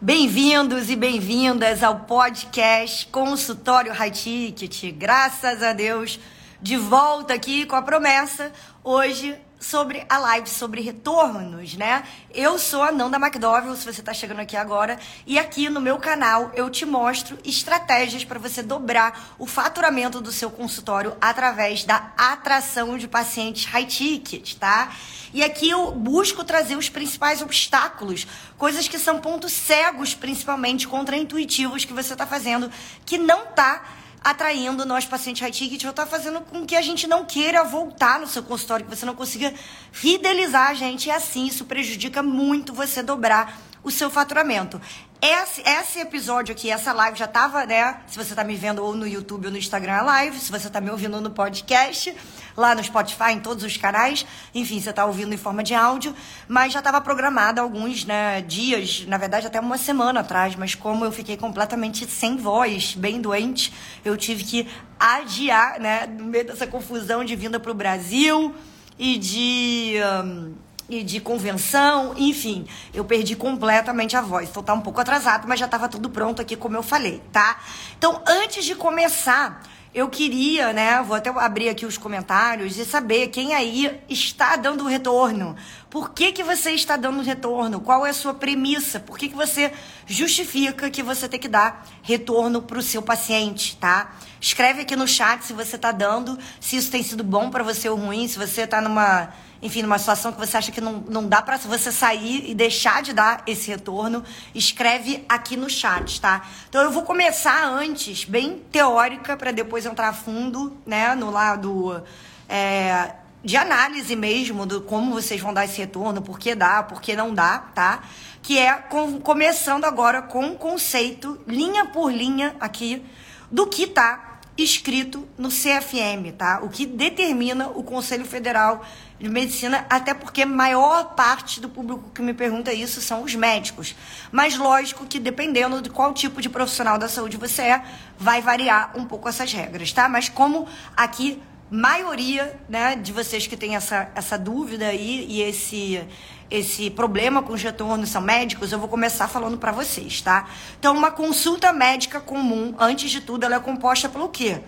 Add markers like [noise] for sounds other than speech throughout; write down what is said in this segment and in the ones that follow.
Bem-vindos e bem-vindas ao podcast Consultório High Ticket. Graças a Deus, de volta aqui com a promessa hoje sobre a live sobre retornos, né? Eu sou a Nanda McDowell, se você está chegando aqui agora, e aqui no meu canal eu te mostro estratégias para você dobrar o faturamento do seu consultório através da atração de pacientes high ticket, tá? E aqui eu busco trazer os principais obstáculos, coisas que são pontos cegos, principalmente contraintuitivos que você está fazendo, que não tá atraindo nós pacientes high ticket ou está fazendo com que a gente não queira voltar no seu consultório, que você não consiga fidelizar a gente e assim isso prejudica muito você dobrar o seu faturamento. Esse, esse episódio aqui, essa live já estava, né? Se você está me vendo ou no YouTube ou no Instagram, é live. Se você está me ouvindo no podcast, lá no Spotify, em todos os canais. Enfim, você está ouvindo em forma de áudio. Mas já estava programado alguns né, dias, na verdade até uma semana atrás. Mas como eu fiquei completamente sem voz, bem doente, eu tive que adiar, né? No meio dessa confusão de vinda para o Brasil e de... Um, e de convenção, enfim, eu perdi completamente a voz. Então tá um pouco atrasado, mas já estava tudo pronto aqui, como eu falei, tá? Então, antes de começar, eu queria, né, vou até abrir aqui os comentários e saber quem aí está dando retorno. Por que, que você está dando retorno? Qual é a sua premissa? Por que, que você justifica que você tem que dar retorno para o seu paciente, tá? Escreve aqui no chat se você está dando, se isso tem sido bom para você ou ruim, se você está numa enfim, numa situação que você acha que não, não dá para você sair e deixar de dar esse retorno, escreve aqui no chat, tá? Então eu vou começar antes, bem teórica, para depois entrar fundo, né, no lado é, de análise mesmo, do como vocês vão dar esse retorno, por que dá, por que não dá, tá? Que é com, começando agora com um conceito, linha por linha aqui, do que tá escrito no CFM, tá? O que determina o Conselho Federal de medicina, até porque maior parte do público que me pergunta isso são os médicos. Mas lógico que dependendo de qual tipo de profissional da saúde você é, vai variar um pouco essas regras, tá? Mas como aqui maioria, né, de vocês que têm essa, essa dúvida aí e esse esse problema com os retornos são médicos, eu vou começar falando para vocês, tá? Então, uma consulta médica comum, antes de tudo, ela é composta pelo quê?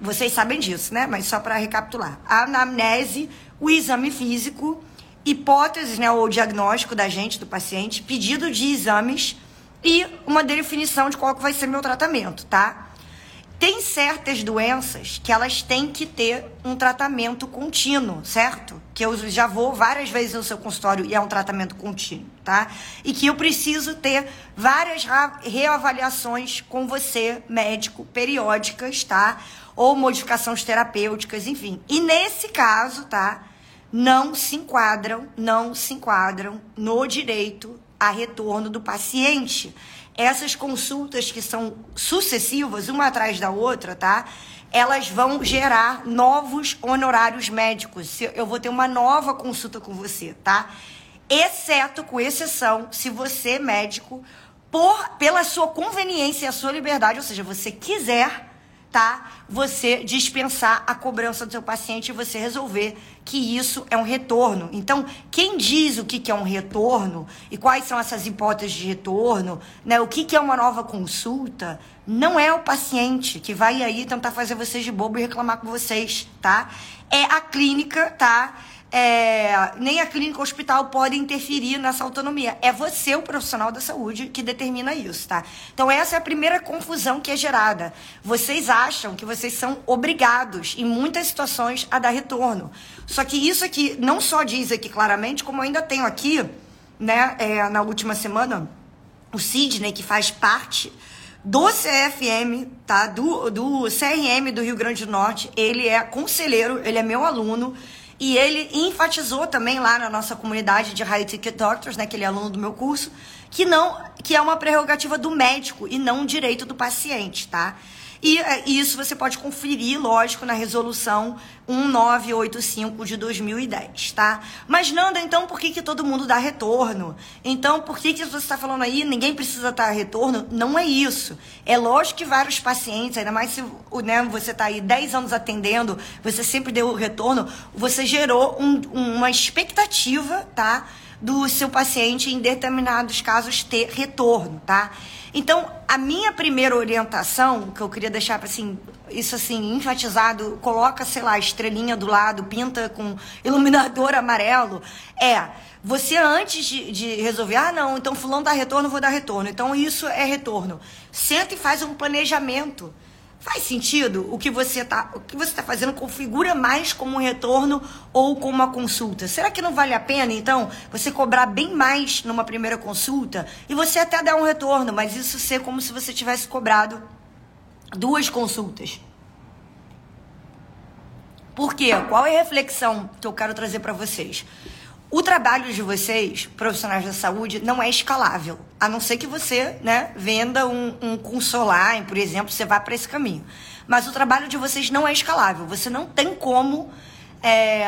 Vocês sabem disso, né? Mas só para recapitular. A anamnese, o exame físico, hipóteses, né, ou diagnóstico da gente, do paciente, pedido de exames e uma definição de qual que vai ser meu tratamento, tá? Tem certas doenças que elas têm que ter um tratamento contínuo, certo? Que eu já vou várias vezes no seu consultório e é um tratamento contínuo, tá? E que eu preciso ter várias reavaliações com você, médico, periódicas, tá? Ou modificações terapêuticas, enfim. E nesse caso, tá? não se enquadram, não se enquadram no direito a retorno do paciente. Essas consultas que são sucessivas, uma atrás da outra, tá? Elas vão gerar novos honorários médicos. Eu vou ter uma nova consulta com você, tá? Exceto, com exceção, se você, médico, por, pela sua conveniência e a sua liberdade, ou seja, você quiser tá você dispensar a cobrança do seu paciente e você resolver que isso é um retorno. Então, quem diz o que, que é um retorno e quais são essas hipóteses de retorno, né, o que, que é uma nova consulta, não é o paciente que vai aí tentar fazer vocês de bobo e reclamar com vocês, tá? É a clínica, tá? É, nem a clínica ou hospital pode interferir nessa autonomia. É você, o profissional da saúde, que determina isso, tá? Então, essa é a primeira confusão que é gerada. Vocês acham que vocês são obrigados, em muitas situações, a dar retorno. Só que isso aqui não só diz aqui claramente, como ainda tenho aqui, né, é, na última semana, o Sidney, que faz parte do CFM, tá? Do, do CRM do Rio Grande do Norte. Ele é conselheiro, ele é meu aluno. E ele enfatizou também lá na nossa comunidade de High Ticket Doctors, né, que ele é aluno do meu curso, que não que é uma prerrogativa do médico e não um direito do paciente, tá? E, é, isso você pode conferir, lógico, na resolução 1985 de 2010, tá? Mas, Nanda, então por que, que todo mundo dá retorno? Então, por que, que você está falando aí, ninguém precisa dar retorno? Não é isso. É lógico que vários pacientes, ainda mais se né, você está aí 10 anos atendendo, você sempre deu retorno, você gerou um, uma expectativa, tá? Do seu paciente em determinados casos ter retorno, tá? Então, a minha primeira orientação, que eu queria deixar assim, isso assim, enfatizado, coloca, sei lá, estrelinha do lado, pinta com iluminador [laughs] amarelo, é você antes de, de, resolver, ah, não, então fulano dá retorno, vou dar retorno. Então isso é retorno. Senta e faz um planejamento. Faz sentido o que você está tá fazendo configura mais como um retorno ou como uma consulta? Será que não vale a pena então você cobrar bem mais numa primeira consulta e você até dar um retorno, mas isso ser como se você tivesse cobrado duas consultas? Por quê? Qual é a reflexão que eu quero trazer para vocês? O trabalho de vocês, profissionais da saúde, não é escalável. A não ser que você né, venda um, um consolar, por exemplo, você vá para esse caminho. Mas o trabalho de vocês não é escalável. Você não tem como é,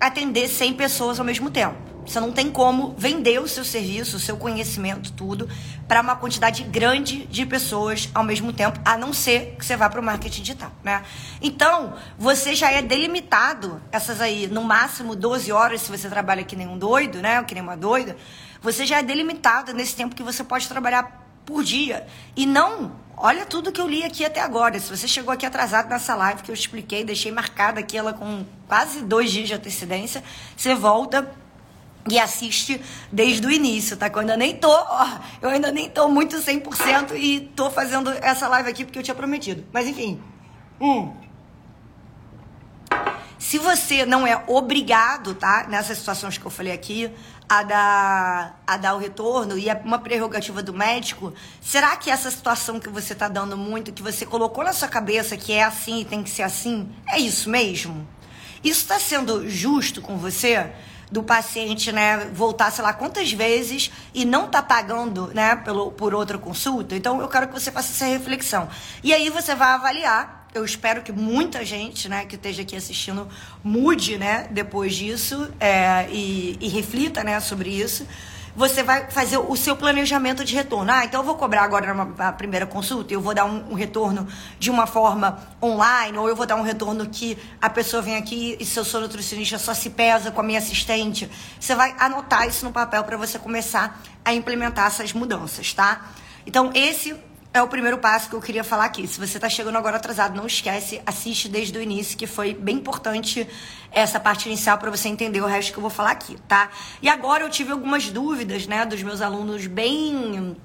atender 100 pessoas ao mesmo tempo. Você não tem como vender o seu serviço, o seu conhecimento, tudo, para uma quantidade grande de pessoas ao mesmo tempo, a não ser que você vá para o marketing digital, né? Então, você já é delimitado, essas aí, no máximo 12 horas, se você trabalha que nem um doido, né? Que nem uma doida, você já é delimitado nesse tempo que você pode trabalhar por dia. E não, olha tudo que eu li aqui até agora. Se você chegou aqui atrasado nessa live que eu expliquei, deixei marcada aqui ela com quase dois dias de antecedência, você volta e assiste desde o início, tá? Que eu ainda nem tô, ó, eu ainda nem tô muito 100% e tô fazendo essa live aqui porque eu tinha prometido. Mas enfim. Hum. Se você não é obrigado, tá? Nessas situações que eu falei aqui, a dar, a dar o retorno e é uma prerrogativa do médico, será que essa situação que você tá dando muito, que você colocou na sua cabeça que é assim e tem que ser assim, é isso mesmo? Isso está sendo justo com você? Do paciente, né, voltar, sei lá, quantas vezes e não tá pagando, né, pelo, por outra consulta. Então, eu quero que você faça essa reflexão. E aí você vai avaliar. Eu espero que muita gente, né, que esteja aqui assistindo mude, né, depois disso é, e, e reflita, né, sobre isso você vai fazer o seu planejamento de retorno. Ah, então eu vou cobrar agora na primeira consulta, eu vou dar um, um, retorno de uma forma online, ou eu vou dar um retorno que a pessoa vem aqui e se eu sou nutricionista só se pesa com a minha assistente. Você vai anotar isso no papel para você começar a implementar essas mudanças, tá? Então, esse é o primeiro passo que eu queria falar aqui. Se você está chegando agora atrasado, não esquece, assiste desde o início, que foi bem importante essa parte inicial para você entender o resto que eu vou falar aqui, tá? E agora eu tive algumas dúvidas, né, dos meus alunos bem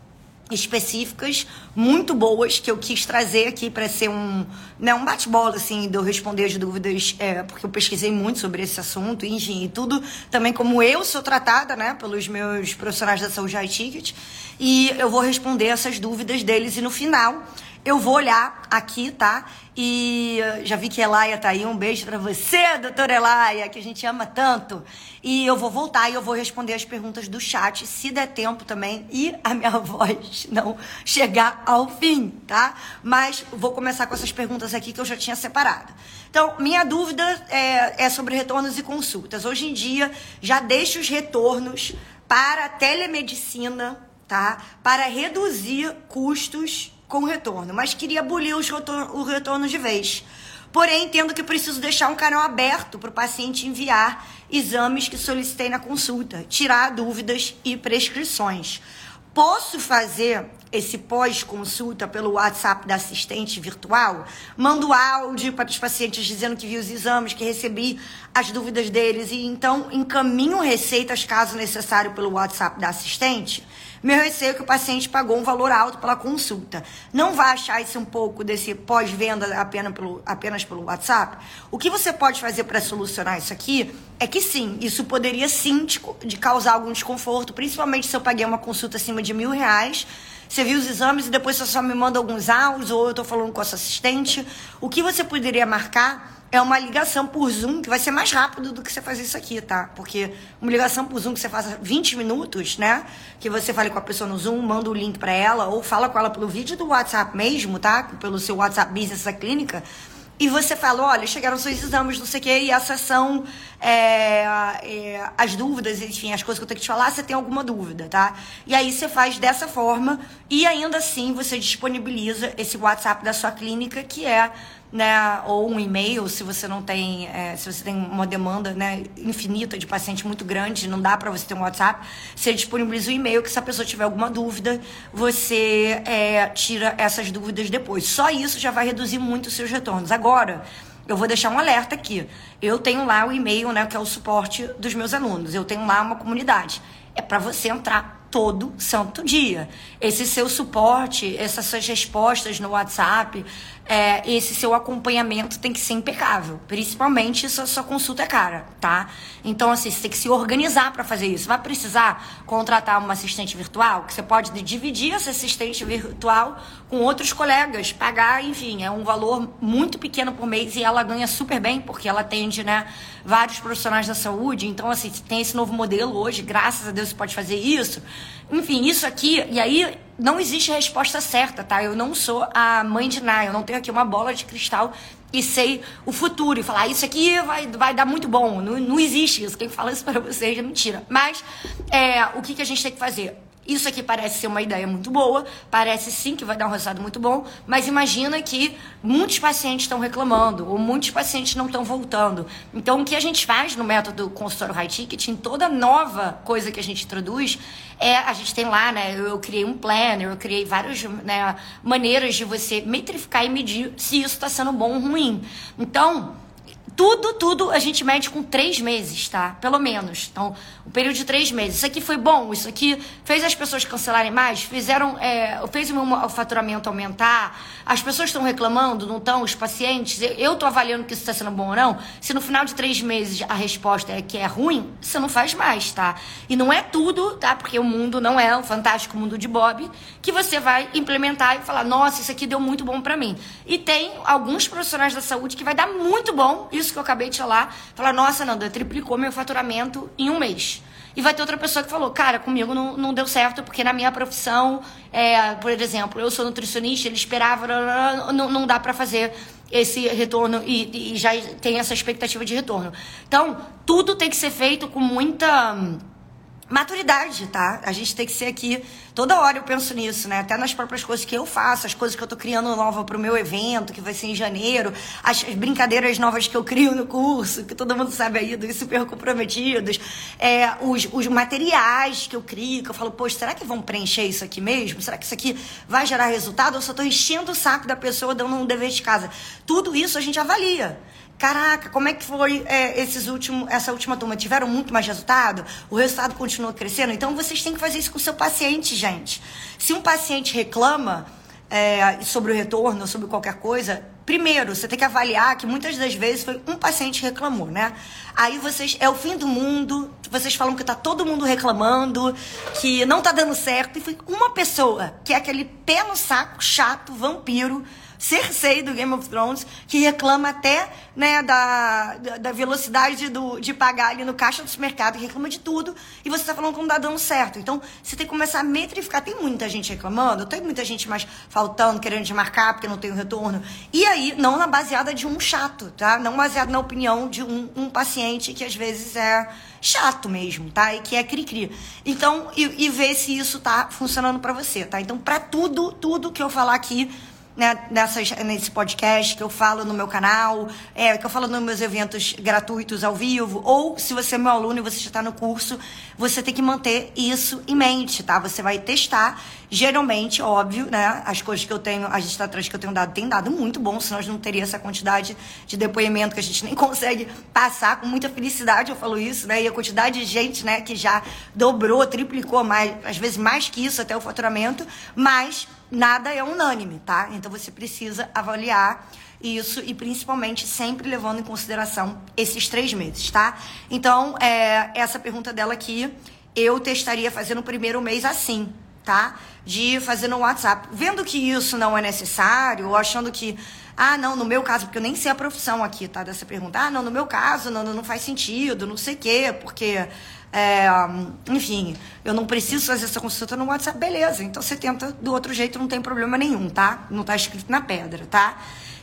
específicas, muito boas, que eu quis trazer aqui para ser um, né, um bate-bola, assim, de eu responder as dúvidas, é, porque eu pesquisei muito sobre esse assunto, enfim, e tudo. Também como eu sou tratada, né, pelos meus profissionais da saúde Ticket, e eu vou responder essas dúvidas deles e no final eu vou olhar aqui, tá? E já vi que Elaia tá aí. Um beijo para você, doutora Elaia, que a gente ama tanto. E eu vou voltar e eu vou responder as perguntas do chat, se der tempo também, e a minha [laughs] voz não chegar ao fim, tá? Mas vou começar com essas perguntas aqui que eu já tinha separado. Então, minha dúvida é, é sobre retornos e consultas. Hoje em dia, já deixo os retornos para telemedicina, tá? Para reduzir custos com retorno, mas queria abolir os retor o retorno de vez. Porém, entendo que preciso deixar um canal aberto para o paciente enviar exames que solicitei na consulta, tirar dúvidas e prescrições. Posso fazer esse pós-consulta pelo WhatsApp da assistente virtual? Mando áudio para os pacientes dizendo que vi os exames, que recebi as dúvidas deles e então encaminho receitas caso necessário pelo WhatsApp da assistente? Meu receio é que o paciente pagou um valor alto pela consulta. Não vai achar isso um pouco desse pós-venda apenas pelo, apenas pelo WhatsApp? O que você pode fazer para solucionar isso aqui é que sim, isso poderia sim de, de causar algum desconforto, principalmente se eu paguei uma consulta acima de mil reais você viu os exames e depois você só me manda alguns áudios ou eu estou falando com a sua assistente. O que você poderia marcar é uma ligação por Zoom, que vai ser mais rápido do que você fazer isso aqui, tá? Porque uma ligação por Zoom que você faça 20 minutos, né? Que você fale com a pessoa no Zoom, manda o link para ela, ou fala com ela pelo vídeo do WhatsApp mesmo, tá? Pelo seu WhatsApp Business da clínica. E você fala, olha, chegaram seus exames, não sei o quê, e essas são é, é, as dúvidas, enfim, as coisas que eu tenho que te falar, você tem alguma dúvida, tá? E aí você faz dessa forma, e ainda assim você disponibiliza esse WhatsApp da sua clínica, que é né, ou um e-mail, se você não tem, é, se você tem uma demanda, né, infinita de paciente muito grande, não dá para você ter um WhatsApp, você disponibiliza o e-mail que se a pessoa tiver alguma dúvida, você é, tira essas dúvidas depois. Só isso já vai reduzir muito os seus retornos. Agora, eu vou deixar um alerta aqui. Eu tenho lá o e-mail, né, que é o suporte dos meus alunos. Eu tenho lá uma comunidade. É para você entrar todo santo dia. Esse seu suporte, essas suas respostas no WhatsApp, é, esse seu acompanhamento tem que ser impecável. Principalmente se a sua consulta é cara, tá? Então, assim, você tem que se organizar para fazer isso. Vai precisar contratar uma assistente virtual, que você pode dividir essa assistente virtual com outros colegas, pagar, enfim, é um valor muito pequeno por mês e ela ganha super bem, porque ela atende, né, vários profissionais da saúde. Então, assim, tem esse novo modelo hoje, graças a Deus você pode fazer isso. Enfim, isso aqui, e aí não existe resposta certa, tá? Eu não sou a mãe de Ná, eu não tenho aqui uma bola de cristal e sei o futuro e falar ah, isso aqui vai, vai dar muito bom. Não, não existe isso. Quem fala isso para vocês é mentira. Mas é, o que, que a gente tem que fazer? Isso aqui parece ser uma ideia muito boa, parece sim que vai dar um resultado muito bom, mas imagina que muitos pacientes estão reclamando ou muitos pacientes não estão voltando. Então, o que a gente faz no método consultório high ticket, em toda nova coisa que a gente introduz, é a gente tem lá, né? Eu, eu criei um planner, eu criei várias né, maneiras de você metrificar e medir se isso está sendo bom ou ruim. Então, tudo, tudo a gente mede com três meses, tá? Pelo menos. Então, o período de três meses. Isso aqui foi bom, isso aqui fez as pessoas cancelarem mais, fizeram, é, fez o meu faturamento aumentar, as pessoas estão reclamando, não estão, os pacientes, eu estou avaliando que isso está sendo bom ou não. Se no final de três meses a resposta é que é ruim, você não faz mais, tá? E não é tudo, tá? Porque o mundo não é o fantástico mundo de Bob, que você vai implementar e falar, nossa, isso aqui deu muito bom para mim. E tem alguns profissionais da saúde que vai dar muito bom, isso isso que eu acabei de falar, falar, nossa, Nanda, triplicou meu faturamento em um mês. E vai ter outra pessoa que falou, cara, comigo não, não deu certo, porque na minha profissão, é, por exemplo, eu sou nutricionista, ele esperava, não, não dá para fazer esse retorno e, e já tem essa expectativa de retorno. Então, tudo tem que ser feito com muita maturidade, tá? A gente tem que ser aqui. Toda hora eu penso nisso, né? Até nas próprias coisas que eu faço, as coisas que eu tô criando nova pro meu evento, que vai ser em janeiro, as brincadeiras novas que eu crio no curso, que todo mundo sabe aí, dos super comprometidos, é, os, os materiais que eu crio, que eu falo, poxa, será que vão preencher isso aqui mesmo? Será que isso aqui vai gerar resultado? Ou só tô enchendo o saco da pessoa dando um dever de casa? Tudo isso a gente avalia. Caraca, como é que foi é, esses últimos, essa última turma? Tiveram muito mais resultado? O resultado continua crescendo? Então vocês têm que fazer isso com o seu paciente, gente. Se um paciente reclama é, sobre o retorno, sobre qualquer coisa, primeiro você tem que avaliar que muitas das vezes foi um paciente que reclamou, né? Aí vocês é o fim do mundo, vocês falam que tá todo mundo reclamando, que não tá dando certo, e foi uma pessoa que é aquele pé no saco, chato, vampiro Cersei do Game of Thrones, que reclama até né, da, da velocidade do, de pagar ali no caixa do supermercado, que reclama de tudo, e você está falando que não está dando certo. Então, você tem que começar a metrificar. Tem muita gente reclamando, tem muita gente mais faltando, querendo desmarcar porque não tem o retorno. E aí, não na baseada de um chato, tá? Não baseado na opinião de um, um paciente que às vezes é chato mesmo, tá? E que é cri-cri. Então, e, e ver se isso tá funcionando para você, tá? Então, para tudo, tudo que eu falar aqui, né, nessas, nesse podcast que eu falo no meu canal, é, que eu falo nos meus eventos gratuitos ao vivo, ou se você é meu aluno e você já está no curso, você tem que manter isso em mente, tá? Você vai testar, geralmente, óbvio, né? As coisas que eu tenho, as estratégias que eu tenho dado, tem dado muito bom, senão gente não teria essa quantidade de depoimento que a gente nem [laughs] consegue passar com muita felicidade, eu falo isso, né? E a quantidade de gente, né, que já dobrou, triplicou mais, às vezes mais que isso até o faturamento, mas nada é unânime, tá? Então você precisa avaliar isso e principalmente sempre levando em consideração esses três meses, tá? Então, é, essa pergunta dela aqui, eu testaria fazer no primeiro mês assim, tá? De fazer no WhatsApp. Vendo que isso não é necessário, ou achando que, ah, não, no meu caso, porque eu nem sei a profissão aqui, tá? Dessa pergunta, ah, não, no meu caso, não, não faz sentido, não sei o quê, porque é, enfim, eu não preciso fazer essa consulta no WhatsApp, beleza. Então você tenta do outro jeito, não tem problema nenhum, tá? Não tá escrito na pedra, tá?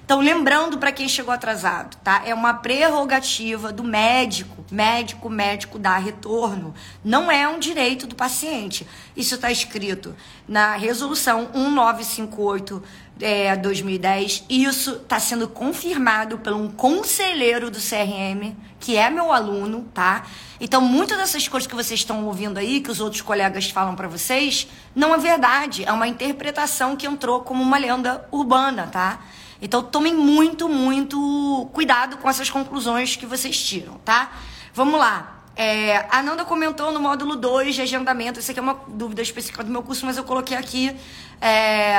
Então, lembrando para quem chegou atrasado, tá? É uma prerrogativa do médico, médico, médico dar retorno. Não é um direito do paciente. Isso está escrito na resolução 1958 é, 2010. Isso está sendo confirmado por um conselheiro do CRM, que é meu aluno, tá? Então, muitas dessas coisas que vocês estão ouvindo aí, que os outros colegas falam para vocês, não é verdade. É uma interpretação que entrou como uma lenda urbana, tá? Então, tomem muito, muito cuidado com essas conclusões que vocês tiram, tá? Vamos lá. É, a Nanda comentou no módulo 2 de agendamento. Isso aqui é uma dúvida específica do meu curso, mas eu coloquei aqui. É,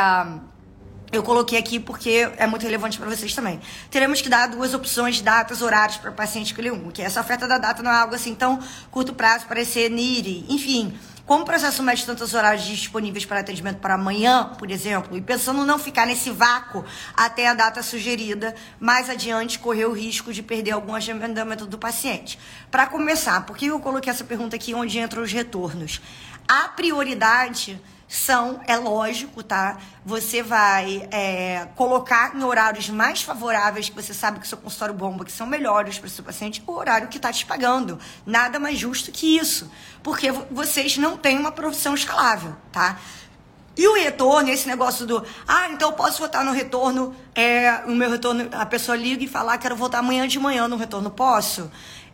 eu coloquei aqui porque é muito relevante para vocês também. Teremos que dar duas opções, datas, horários para o paciente escolher um, que essa oferta da data não é algo assim tão curto prazo, parecer NIRI, enfim. Como o processo mede tantos horários disponíveis para atendimento para amanhã, por exemplo, e pensando não ficar nesse vácuo até a data sugerida, mais adiante correr o risco de perder algum agendamento do paciente. Para começar, por que eu coloquei essa pergunta aqui onde entram os retornos? A prioridade são, é lógico, tá? Você vai é, colocar em horários mais favoráveis, que você sabe que o seu consultório bomba, que são melhores para o seu paciente, o horário que está te pagando. Nada mais justo que isso. Porque vocês não têm uma profissão escalável, tá? E o retorno, esse negócio do, ah, então eu posso votar no retorno, é, o meu retorno, a pessoa liga e fala, ah, quero votar amanhã de manhã no retorno, posso?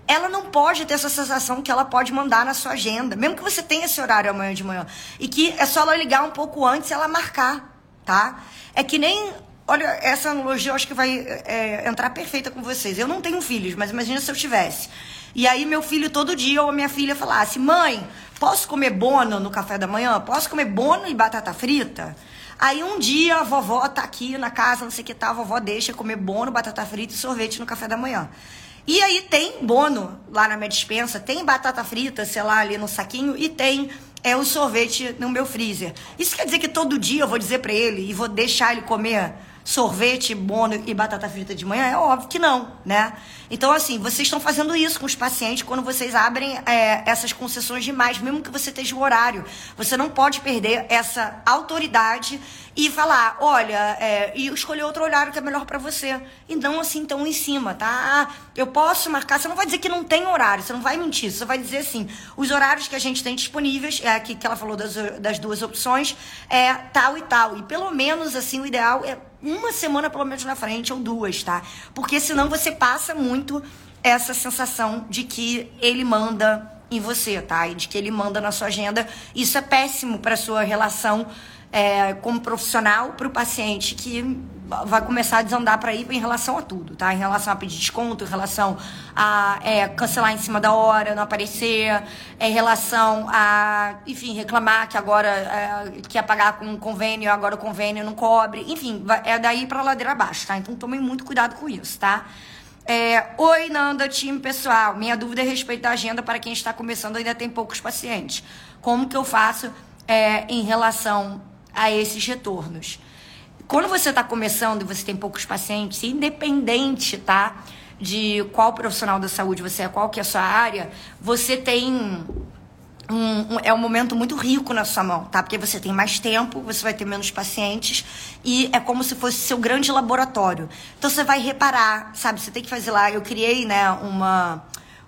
Ela não pode ter essa sensação que ela pode mandar na sua agenda, mesmo que você tenha esse horário amanhã de manhã. E que é só ela ligar um pouco antes e ela marcar, tá? É que nem. Olha, essa analogia eu acho que vai é, entrar perfeita com vocês. Eu não tenho filhos, mas imagina se eu tivesse. E aí meu filho todo dia ou minha filha falasse: "Mãe, posso comer bono no café da manhã? Posso comer bono e batata frita?" Aí um dia a vovó tá aqui na casa, não sei o que tá, a vovó deixa comer bono, batata frita e sorvete no café da manhã. E aí tem bono lá na minha dispensa, tem batata frita, sei lá, ali no saquinho, e tem é o sorvete no meu freezer. Isso quer dizer que todo dia eu vou dizer para ele e vou deixar ele comer sorvete, bono e batata frita de manhã? É óbvio que não, né? Então, assim, vocês estão fazendo isso com os pacientes quando vocês abrem é, essas concessões demais, mesmo que você esteja o horário. Você não pode perder essa autoridade e falar, olha, é, e escolher outro horário que é melhor para você. E não assim tão em cima, tá? Ah, eu posso marcar. Você não vai dizer que não tem horário, você não vai mentir. Você vai dizer assim, os horários que a gente tem disponíveis, é aqui que ela falou das, das duas opções, é tal e tal. E pelo menos, assim, o ideal é uma semana pelo menos na frente ou duas, tá? Porque senão você passa muito essa sensação de que ele manda em você, tá? E de que ele manda na sua agenda. Isso é péssimo para sua relação é, como profissional para o paciente que vai começar a desandar para ir em relação a tudo, tá? Em relação a pedir desconto, em relação a é, cancelar em cima da hora, não aparecer, em relação a, enfim, reclamar que agora é, quer pagar com um convênio, agora o convênio não cobre, enfim, é daí para ladeira abaixo, tá? Então tomem muito cuidado com isso, tá? É, Oi, Nanda, time pessoal. Minha dúvida é a respeito da agenda para quem está começando, ainda tem poucos pacientes. Como que eu faço é, em relação a esses retornos. Quando você está começando e você tem poucos pacientes, independente, tá? De qual profissional da saúde você é, qual que é a sua área, você tem um, um, é um momento muito rico na sua mão, tá? Porque você tem mais tempo, você vai ter menos pacientes e é como se fosse seu grande laboratório. Então você vai reparar, sabe? Você tem que fazer lá. Eu criei, né, uma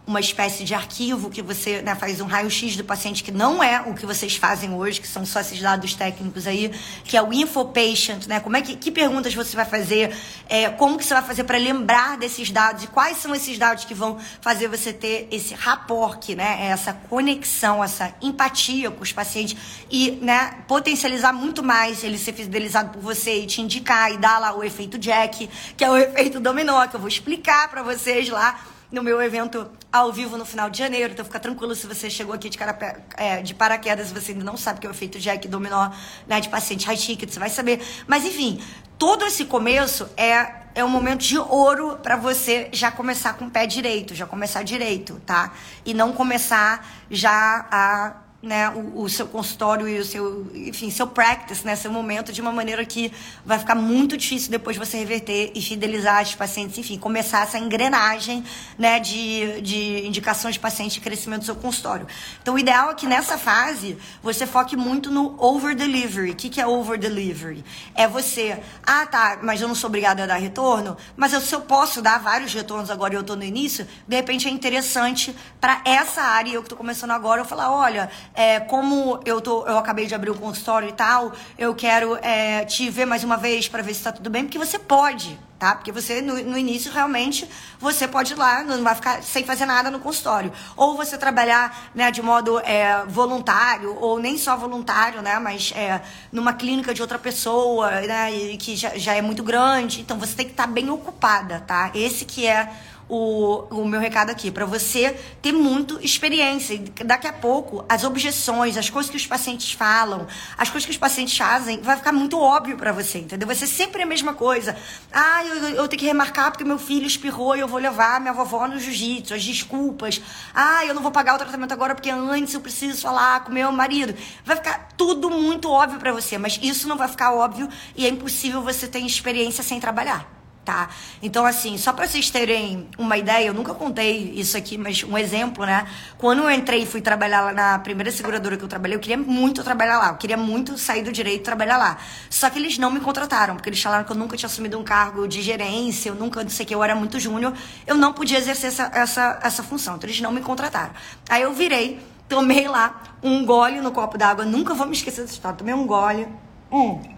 uma espécie de arquivo que você né, faz um raio-x do paciente, que não é o que vocês fazem hoje, que são só esses dados técnicos aí, que é o infopatient, né? Como é que, que perguntas você vai fazer, é, como que você vai fazer para lembrar desses dados e quais são esses dados que vão fazer você ter esse rapport, né? Essa conexão, essa empatia com os pacientes e né, potencializar muito mais ele ser fidelizado por você e te indicar e dar lá o efeito Jack, que é o [laughs] efeito dominó, que eu vou explicar para vocês lá no meu evento ao vivo no final de janeiro. Então fica tranquilo se você chegou aqui de, cara, é, de paraquedas e você ainda não sabe que é o efeito Jack Dominó né, de paciente high ticket, você vai saber. Mas enfim, todo esse começo é é um momento de ouro para você já começar com o pé direito, já começar direito, tá? E não começar já a né, o, o, seu consultório e o seu, enfim, seu practice, né, seu momento de uma maneira que vai ficar muito difícil depois você reverter e fidelizar os pacientes, enfim, começar essa engrenagem, né, de, de indicações de paciente e crescimento do seu consultório. Então, o ideal é que nessa fase você foque muito no over delivery. O que, que é over delivery? É você, ah, tá, mas eu não sou obrigada a dar retorno, mas eu, se eu posso dar vários retornos agora e eu estou no início, de repente é interessante para essa área, eu que estou começando agora, eu falar, olha, é, como eu, tô, eu acabei de abrir o consultório e tal, eu quero é, te ver mais uma vez para ver se está tudo bem, porque você pode, tá? Porque você, no, no, início, realmente, você pode ir lá, não vai ficar sem fazer nada no consultório. Ou você trabalhar né, de modo é, voluntário, ou nem só voluntário, né? Mas é, numa clínica de outra pessoa, né? Que já, já é muito grande. Então, você tem que estar tá bem ocupada, tá? Esse que é o, o meu recado aqui, para você ter muito experiência. Daqui a pouco, as objeções, as coisas que os pacientes falam, as coisas que os pacientes fazem, vai ficar muito óbvio para você, entendeu? Vai ser sempre a mesma coisa. Ah, eu, eu tenho que remarcar porque meu filho espirrou e eu vou levar minha vovó no jiu-jitsu, as desculpas. Ah, eu não vou pagar o tratamento agora porque antes eu preciso falar com meu marido. Vai ficar tudo muito óbvio para você, mas isso não vai ficar óbvio e é impossível você ter experiência sem trabalhar tá? Então, assim, só para vocês terem uma ideia, eu nunca contei isso aqui, mas um exemplo, né? Quando eu entrei e fui trabalhar lá na primeira seguradora que eu trabalhei, eu queria muito trabalhar lá, eu queria muito sair do direito e trabalhar lá. Só que eles não me contrataram, porque eles falaram que eu nunca tinha assumido um cargo de gerência, eu nunca, não sei o que, eu era muito júnior, eu não podia exercer essa, essa, essa função, então eles não me contrataram. Aí eu virei, tomei lá um gole no copo d'água, nunca vou me esquecer dessa história, tomei um gole, um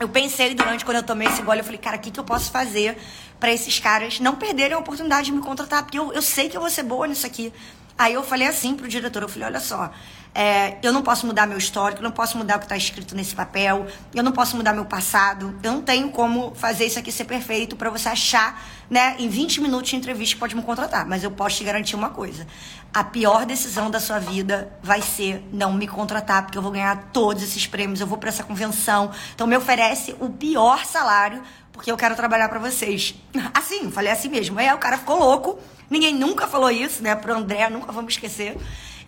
eu pensei durante quando eu tomei esse gole, eu falei, cara, o que, que eu posso fazer para esses caras não perderem a oportunidade de me contratar? Porque eu, eu sei que eu vou ser boa nisso aqui. Aí eu falei assim pro diretor, eu falei, olha só, é, eu não posso mudar meu histórico, eu não posso mudar o que está escrito nesse papel, eu não posso mudar meu passado, eu não tenho como fazer isso aqui ser perfeito para você achar, né, em 20 minutos de entrevista que pode me contratar. Mas eu posso te garantir uma coisa: a pior decisão da sua vida vai ser não me contratar, porque eu vou ganhar todos esses prêmios, eu vou para essa convenção. Então me oferece o pior salário, porque eu quero trabalhar para vocês. [laughs] Assim, falei assim mesmo. Aí o cara ficou louco. Ninguém nunca falou isso, né? Pro André, nunca vamos esquecer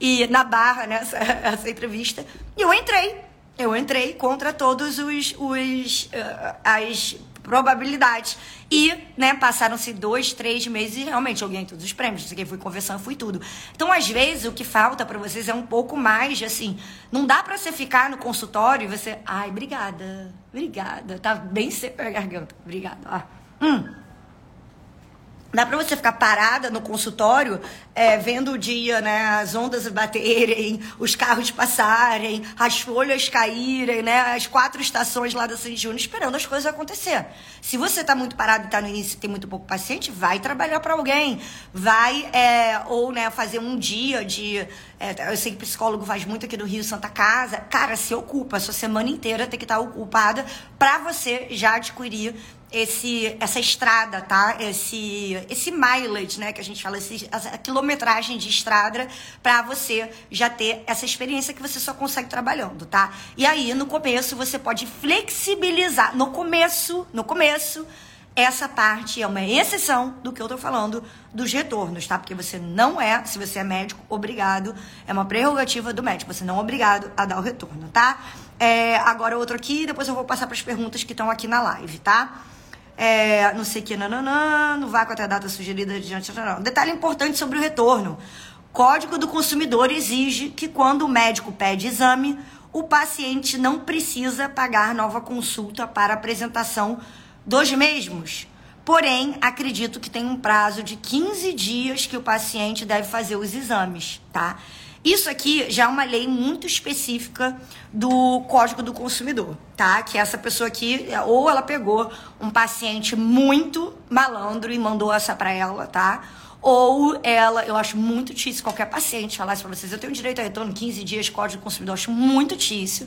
e na barra nessa né, essa [laughs] entrevista. E eu entrei. Eu entrei contra todos os, os uh, as probabilidades. E, né, passaram-se dois, três meses e realmente eu ganhei todos os prêmios. Não fui conversando, fui tudo. Então, às vezes, o que falta para vocês é um pouco mais, assim, não dá para você ficar no consultório e você, ai, obrigada, obrigada, tá bem seco a garganta, obrigada, ó. Hum. Dá para você ficar parada no consultório, é, vendo o dia, né, as ondas baterem, os carros passarem, as folhas caírem, né, as quatro estações lá da Sandy Júnior, esperando as coisas acontecer. Se você está muito parado e está no início e tem muito pouco paciente, vai trabalhar para alguém, vai é, ou né, fazer um dia de, é, eu sei que psicólogo faz muito aqui do Rio Santa Casa, cara, se ocupa, a sua semana inteira tem que estar tá ocupada para você já adquirir esse, essa estrada, tá? Esse, esse mileage, né? Que a gente fala, esse, a quilometragem de estrada para você já ter essa experiência que você só consegue trabalhando, tá? E aí, no começo, você pode flexibilizar. No começo, no começo, essa parte é uma exceção do que eu tô falando dos retornos, tá? Porque você não é, se você é médico, obrigado. É uma prerrogativa do médico. Você não é obrigado a dar o retorno, tá? É, agora outro aqui, depois eu vou passar para as perguntas que estão aqui na live, tá? É, não sei o que, nananã, não vai com a data sugerida diante. Não. Detalhe importante sobre o retorno. Código do consumidor exige que quando o médico pede exame, o paciente não precisa pagar nova consulta para apresentação dos mesmos. Porém, acredito que tem um prazo de 15 dias que o paciente deve fazer os exames, tá? Isso aqui já é uma lei muito específica do Código do Consumidor, tá? Que essa pessoa aqui, ou ela pegou um paciente muito malandro e mandou essa para ela, tá? Ou ela, eu acho muito difícil qualquer paciente falar isso pra vocês. Eu tenho direito a retorno 15 dias, Código do Consumidor, eu acho muito difícil.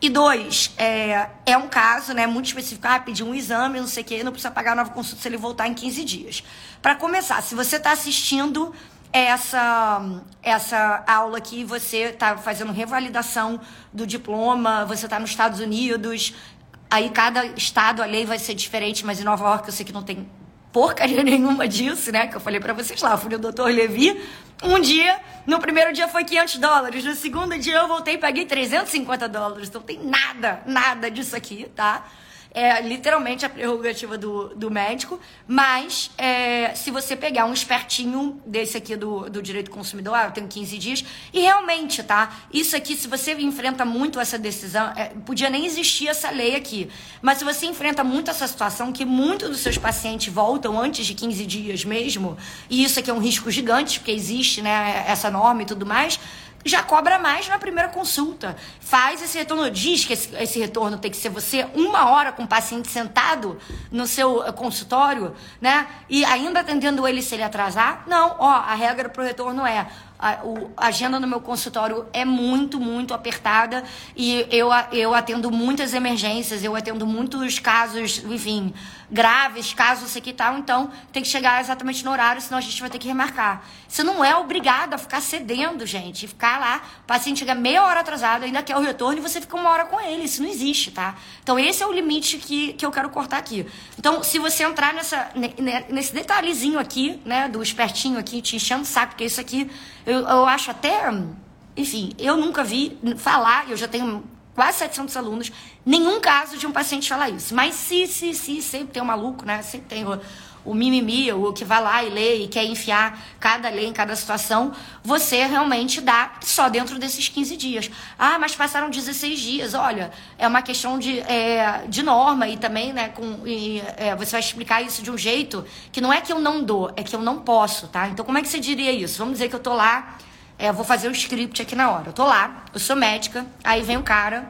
E dois, é, é um caso né, muito específico. Ah, pedir um exame, não sei o quê, não precisa pagar nova consulta se ele voltar em 15 dias. Para começar, se você está assistindo essa, essa aula aqui, você está fazendo revalidação do diploma, você está nos Estados Unidos, aí cada estado a lei vai ser diferente, mas em Nova York eu sei que não tem porcaria [laughs] nenhuma disso, né? Que eu falei para vocês lá, fui no Dr. Levi, um dia, no primeiro dia foi 500 dólares, no segundo dia eu voltei e paguei 350 dólares, então tem nada, nada disso aqui, tá? É literalmente a prerrogativa do, do médico, mas é, se você pegar um espertinho desse aqui do, do direito do consumidor, ah, eu tenho 15 dias, e realmente, tá? Isso aqui, se você enfrenta muito essa decisão, é, podia nem existir essa lei aqui, mas se você enfrenta muito essa situação, que muitos dos seus pacientes voltam antes de 15 dias mesmo, e isso aqui é um risco gigante, porque existe, né, essa norma e tudo mais, já cobra mais na primeira consulta. Faz esse retorno, diz que esse, esse, retorno tem que ser você uma hora com o paciente sentado no seu eh, consultório, né? E ainda atendendo ele se ele atrasar. Não, ó, a regra para o retorno é a, o, a agenda no meu consultório é muito, muito apertada e eu, eu atendo muitas emergências, eu atendo muitos casos, enfim, graves, casos aqui e tal, então tem que chegar exatamente no horário, senão a gente vai ter que remarcar. Você não é obrigado a ficar cedendo, gente, ficar lá, o paciente chega meia hora atrasado, ainda quer o retorno e você fica uma hora com ele, isso não existe, tá? Então esse é o limite que, que eu quero cortar aqui. Então, se você entrar nessa, nesse detalhezinho aqui, né, do espertinho aqui, te enchendo o saco, porque isso aqui eu, eu acho até. Enfim, eu nunca vi falar, eu já tenho quase 700 alunos, nenhum caso de um paciente falar isso. Mas se, se, se, sempre tem um maluco, né? Sempre tem o, o mimimi, o que vai lá e lê e quer enfiar cada lei em cada situação, você realmente dá só dentro desses 15 dias. Ah, mas passaram 16 dias. Olha, é uma questão de, é, de norma e também, né, com, e, é, você vai explicar isso de um jeito que não é que eu não dou, é que eu não posso, tá? Então, como é que você diria isso? Vamos dizer que eu tô lá, é, vou fazer o script aqui na hora. Eu tô lá, eu sou médica, aí vem o cara.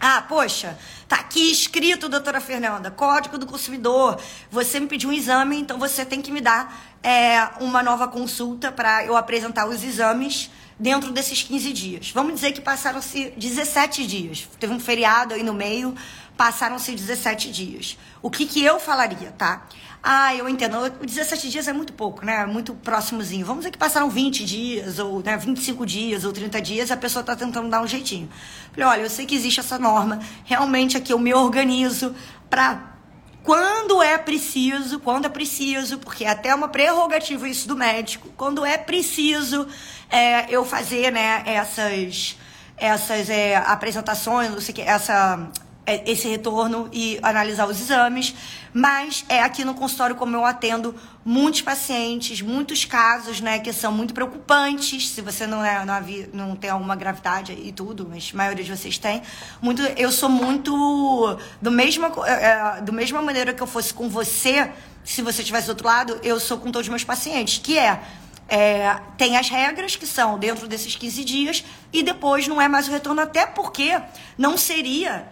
Ah, poxa, Tá aqui escrito, doutora Fernanda, Código do Consumidor. Você me pediu um exame, então você tem que me dar é, uma nova consulta para eu apresentar os exames dentro desses 15 dias. Vamos dizer que passaram-se 17 dias. Teve um feriado aí no meio, passaram-se 17 dias. O que, que eu falaria, tá? Ah, eu entendo. 17 dias é muito pouco, né? Muito próximozinho. Vamos dizer que passaram 20 dias, ou né, 25 dias, ou 30 dias, a pessoa está tentando dar um jeitinho. Falei, olha, eu sei que existe essa norma. Realmente aqui eu me organizo para quando é preciso, quando é preciso, porque é até uma prerrogativa isso do médico, quando é preciso é, eu fazer né, essas, essas é, apresentações, não sei o que, essa esse retorno e analisar os exames, mas é aqui no consultório como eu atendo muitos pacientes, muitos casos, né, que são muito preocupantes, se você não é não, não tem alguma gravidade e tudo, mas a maioria de vocês tem. Muito, eu sou muito do mesma é, é, do mesma maneira que eu fosse com você, se você estivesse do outro lado, eu sou com todos os meus pacientes, que é é, tem as regras que são dentro desses 15 dias e depois não é mais o retorno, até porque não seria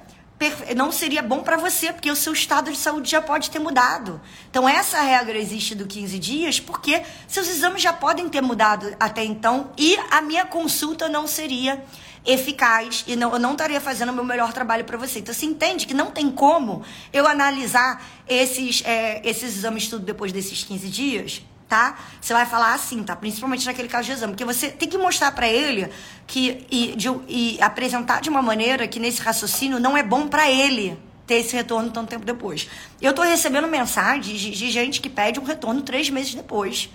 não seria bom para você, porque o seu estado de saúde já pode ter mudado. Então, essa regra existe do 15 dias porque seus exames já podem ter mudado até então e a minha consulta não seria eficaz e não, eu não estaria fazendo o meu melhor trabalho para você. Então, você entende que não tem como eu analisar esses, é, esses exames tudo depois desses 15 dias? Tá? Você vai falar assim, tá? Principalmente naquele caso de exame, porque você tem que mostrar para ele que e, de, e apresentar de uma maneira que nesse raciocínio não é bom para ele ter esse retorno tanto tempo depois. Eu tô recebendo mensagens de, de, gente que pede um retorno três meses depois.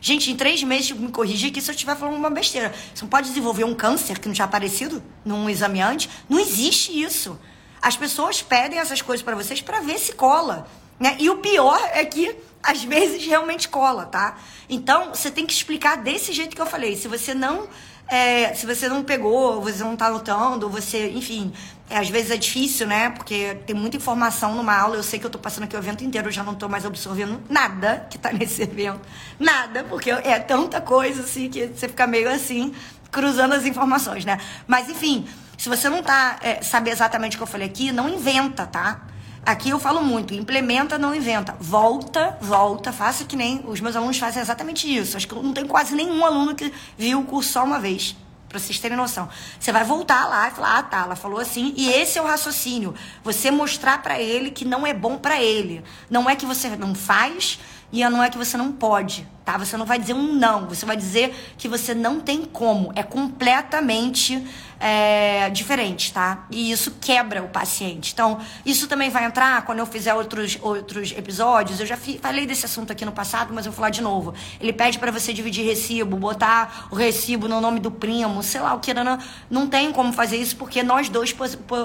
Gente, em três meses, me corrija aqui se eu estiver falando uma besteira. Você não pode desenvolver um câncer que não tinha aparecido num exame antes? Não existe isso. As pessoas pedem essas coisas para vocês para ver se cola. Né? E o pior é que às vezes realmente cola, tá? Então, você tem que explicar desse jeito que eu falei. Se você não. É, se você não pegou, você não tá notando, você, enfim, é, às vezes é difícil, né? Porque tem muita informação numa aula. Eu sei que eu tô passando aqui o evento inteiro, eu já não tô mais absorvendo nada que tá [laughs] nesse evento. Nada, porque é tanta coisa assim que você fica meio assim, cruzando as informações, né? Mas enfim, se você não tá, é, sabe exatamente o que eu falei aqui, não inventa, tá? Aqui eu falo muito, implementa, não inventa. Volta, volta, faça que nem os meus alunos fazem exatamente isso. Acho que não tenho quase nenhum aluno que viu o curso só uma vez, para vocês terem noção. Você vai voltar lá e falar: "Ah, tá, ela falou assim". E esse é o raciocínio. Você mostrar para ele que não é bom para ele. Não é que você não faz e não é que você não pode, tá? Você não vai dizer um não, você vai dizer que você não tem como. É completamente é, diferentes, tá? E isso quebra o paciente. Então, isso também vai entrar quando eu fizer outros, outros episódios. Eu já fi, falei desse assunto aqui no passado, mas eu vou falar de novo. Ele pede para você dividir recibo, botar o recibo no nome do primo, sei lá o que. Não, não tem como fazer isso porque nós dois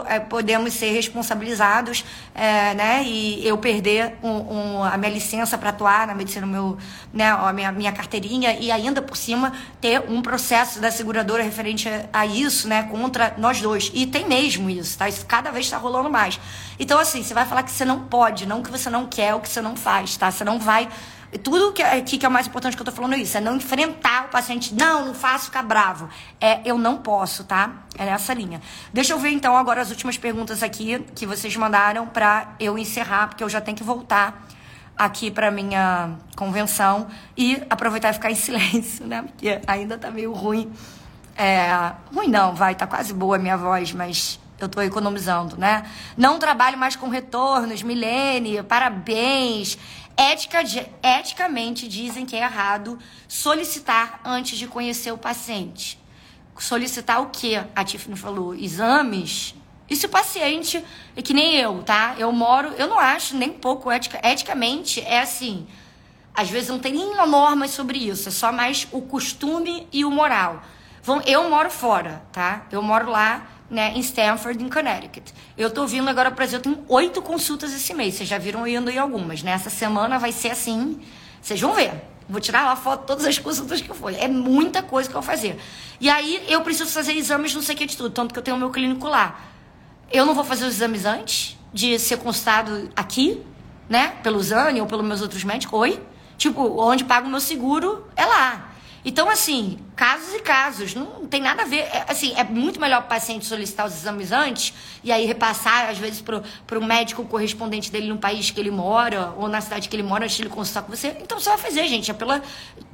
é, podemos ser responsabilizados, é, né? E eu perder um, um, a minha licença para atuar na medicina, meu, né? a minha, minha carteirinha e ainda por cima ter um processo da seguradora referente a, a isso, né? Contra nós dois. E tem mesmo isso, tá? Isso cada vez está rolando mais. Então, assim, você vai falar que você não pode, não que você não quer, o que você não faz, tá? Você não vai Tudo que é, que é o mais importante que eu tô falando é isso, é não enfrentar o paciente. Não, não faço ficar bravo. É, eu não posso, tá? É nessa linha. Deixa eu ver então agora as últimas perguntas aqui que vocês mandaram para eu encerrar, porque eu já tenho que voltar aqui para minha convenção e aproveitar e ficar em [laughs] silêncio, né? Porque ainda tá meio ruim. É, ruim não, vai, tá quase boa a minha voz, mas eu tô economizando, né? Não trabalho mais com retornos, Milene, parabéns. Ética eticamente dizem que é errado solicitar antes de conhecer o paciente. Solicitar o quê? A Tiffany falou, exames? E se o paciente é que nem eu, tá? Eu moro, eu não acho nem pouco ética, eticamente é assim. Às vezes não tem nenhuma norma sobre isso, é só mais o costume e o moral. Eu moro fora, tá? Eu moro lá, né, em Stanford, em Connecticut. Eu tô vindo agora para Brasil, eu tenho oito consultas esse mês. Vocês já viram eu indo em algumas, né? Essa semana vai ser assim. Vocês vão ver. Vou tirar lá foto de todas as consultas que eu fui. É muita coisa que eu vou fazer. E aí eu preciso fazer exames, não sei o que de tudo. Tanto que eu tenho o meu clínico lá. Eu não vou fazer os exames antes de ser consultado aqui, né? Pelo Zane ou pelos meus outros médicos. Oi? Tipo, onde pago o meu seguro é lá. Então, assim, casos e casos, não tem nada a ver. É, assim, é muito melhor o paciente solicitar os exames antes e aí repassar, às vezes, para o médico correspondente dele no país que ele mora ou na cidade que ele mora, antes de ele consultar com você. Então, você vai fazer, gente. É pela...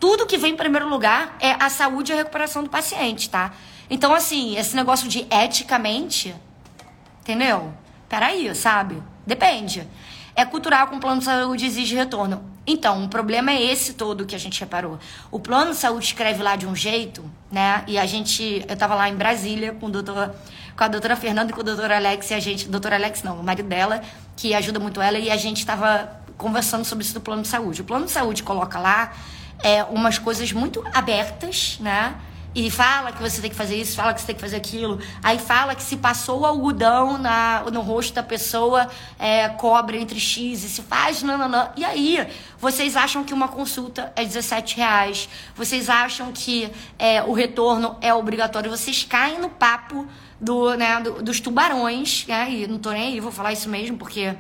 Tudo que vem em primeiro lugar é a saúde e a recuperação do paciente, tá? Então, assim, esse negócio de eticamente, entendeu? Peraí, sabe? Depende. É cultural com o plano de saúde exige retorno. Então, o problema é esse todo que a gente reparou. O plano de saúde escreve lá de um jeito, né? E a gente. Eu tava lá em Brasília com, o doutor, com a doutora Fernanda e com o doutor Alex, e a gente. Doutor Alex não, o marido dela, que ajuda muito ela, e a gente tava conversando sobre isso do plano de saúde. O plano de saúde coloca lá é, umas coisas muito abertas, né? E fala que você tem que fazer isso, fala que você tem que fazer aquilo. Aí fala que se passou o algodão na, no rosto da pessoa, é, cobra entre X e se faz, não. E aí, vocês acham que uma consulta é 17 reais, vocês acham que é, o retorno é obrigatório, vocês caem no papo do, né, do, dos tubarões, né? E não tô nem aí, vou falar isso mesmo, porque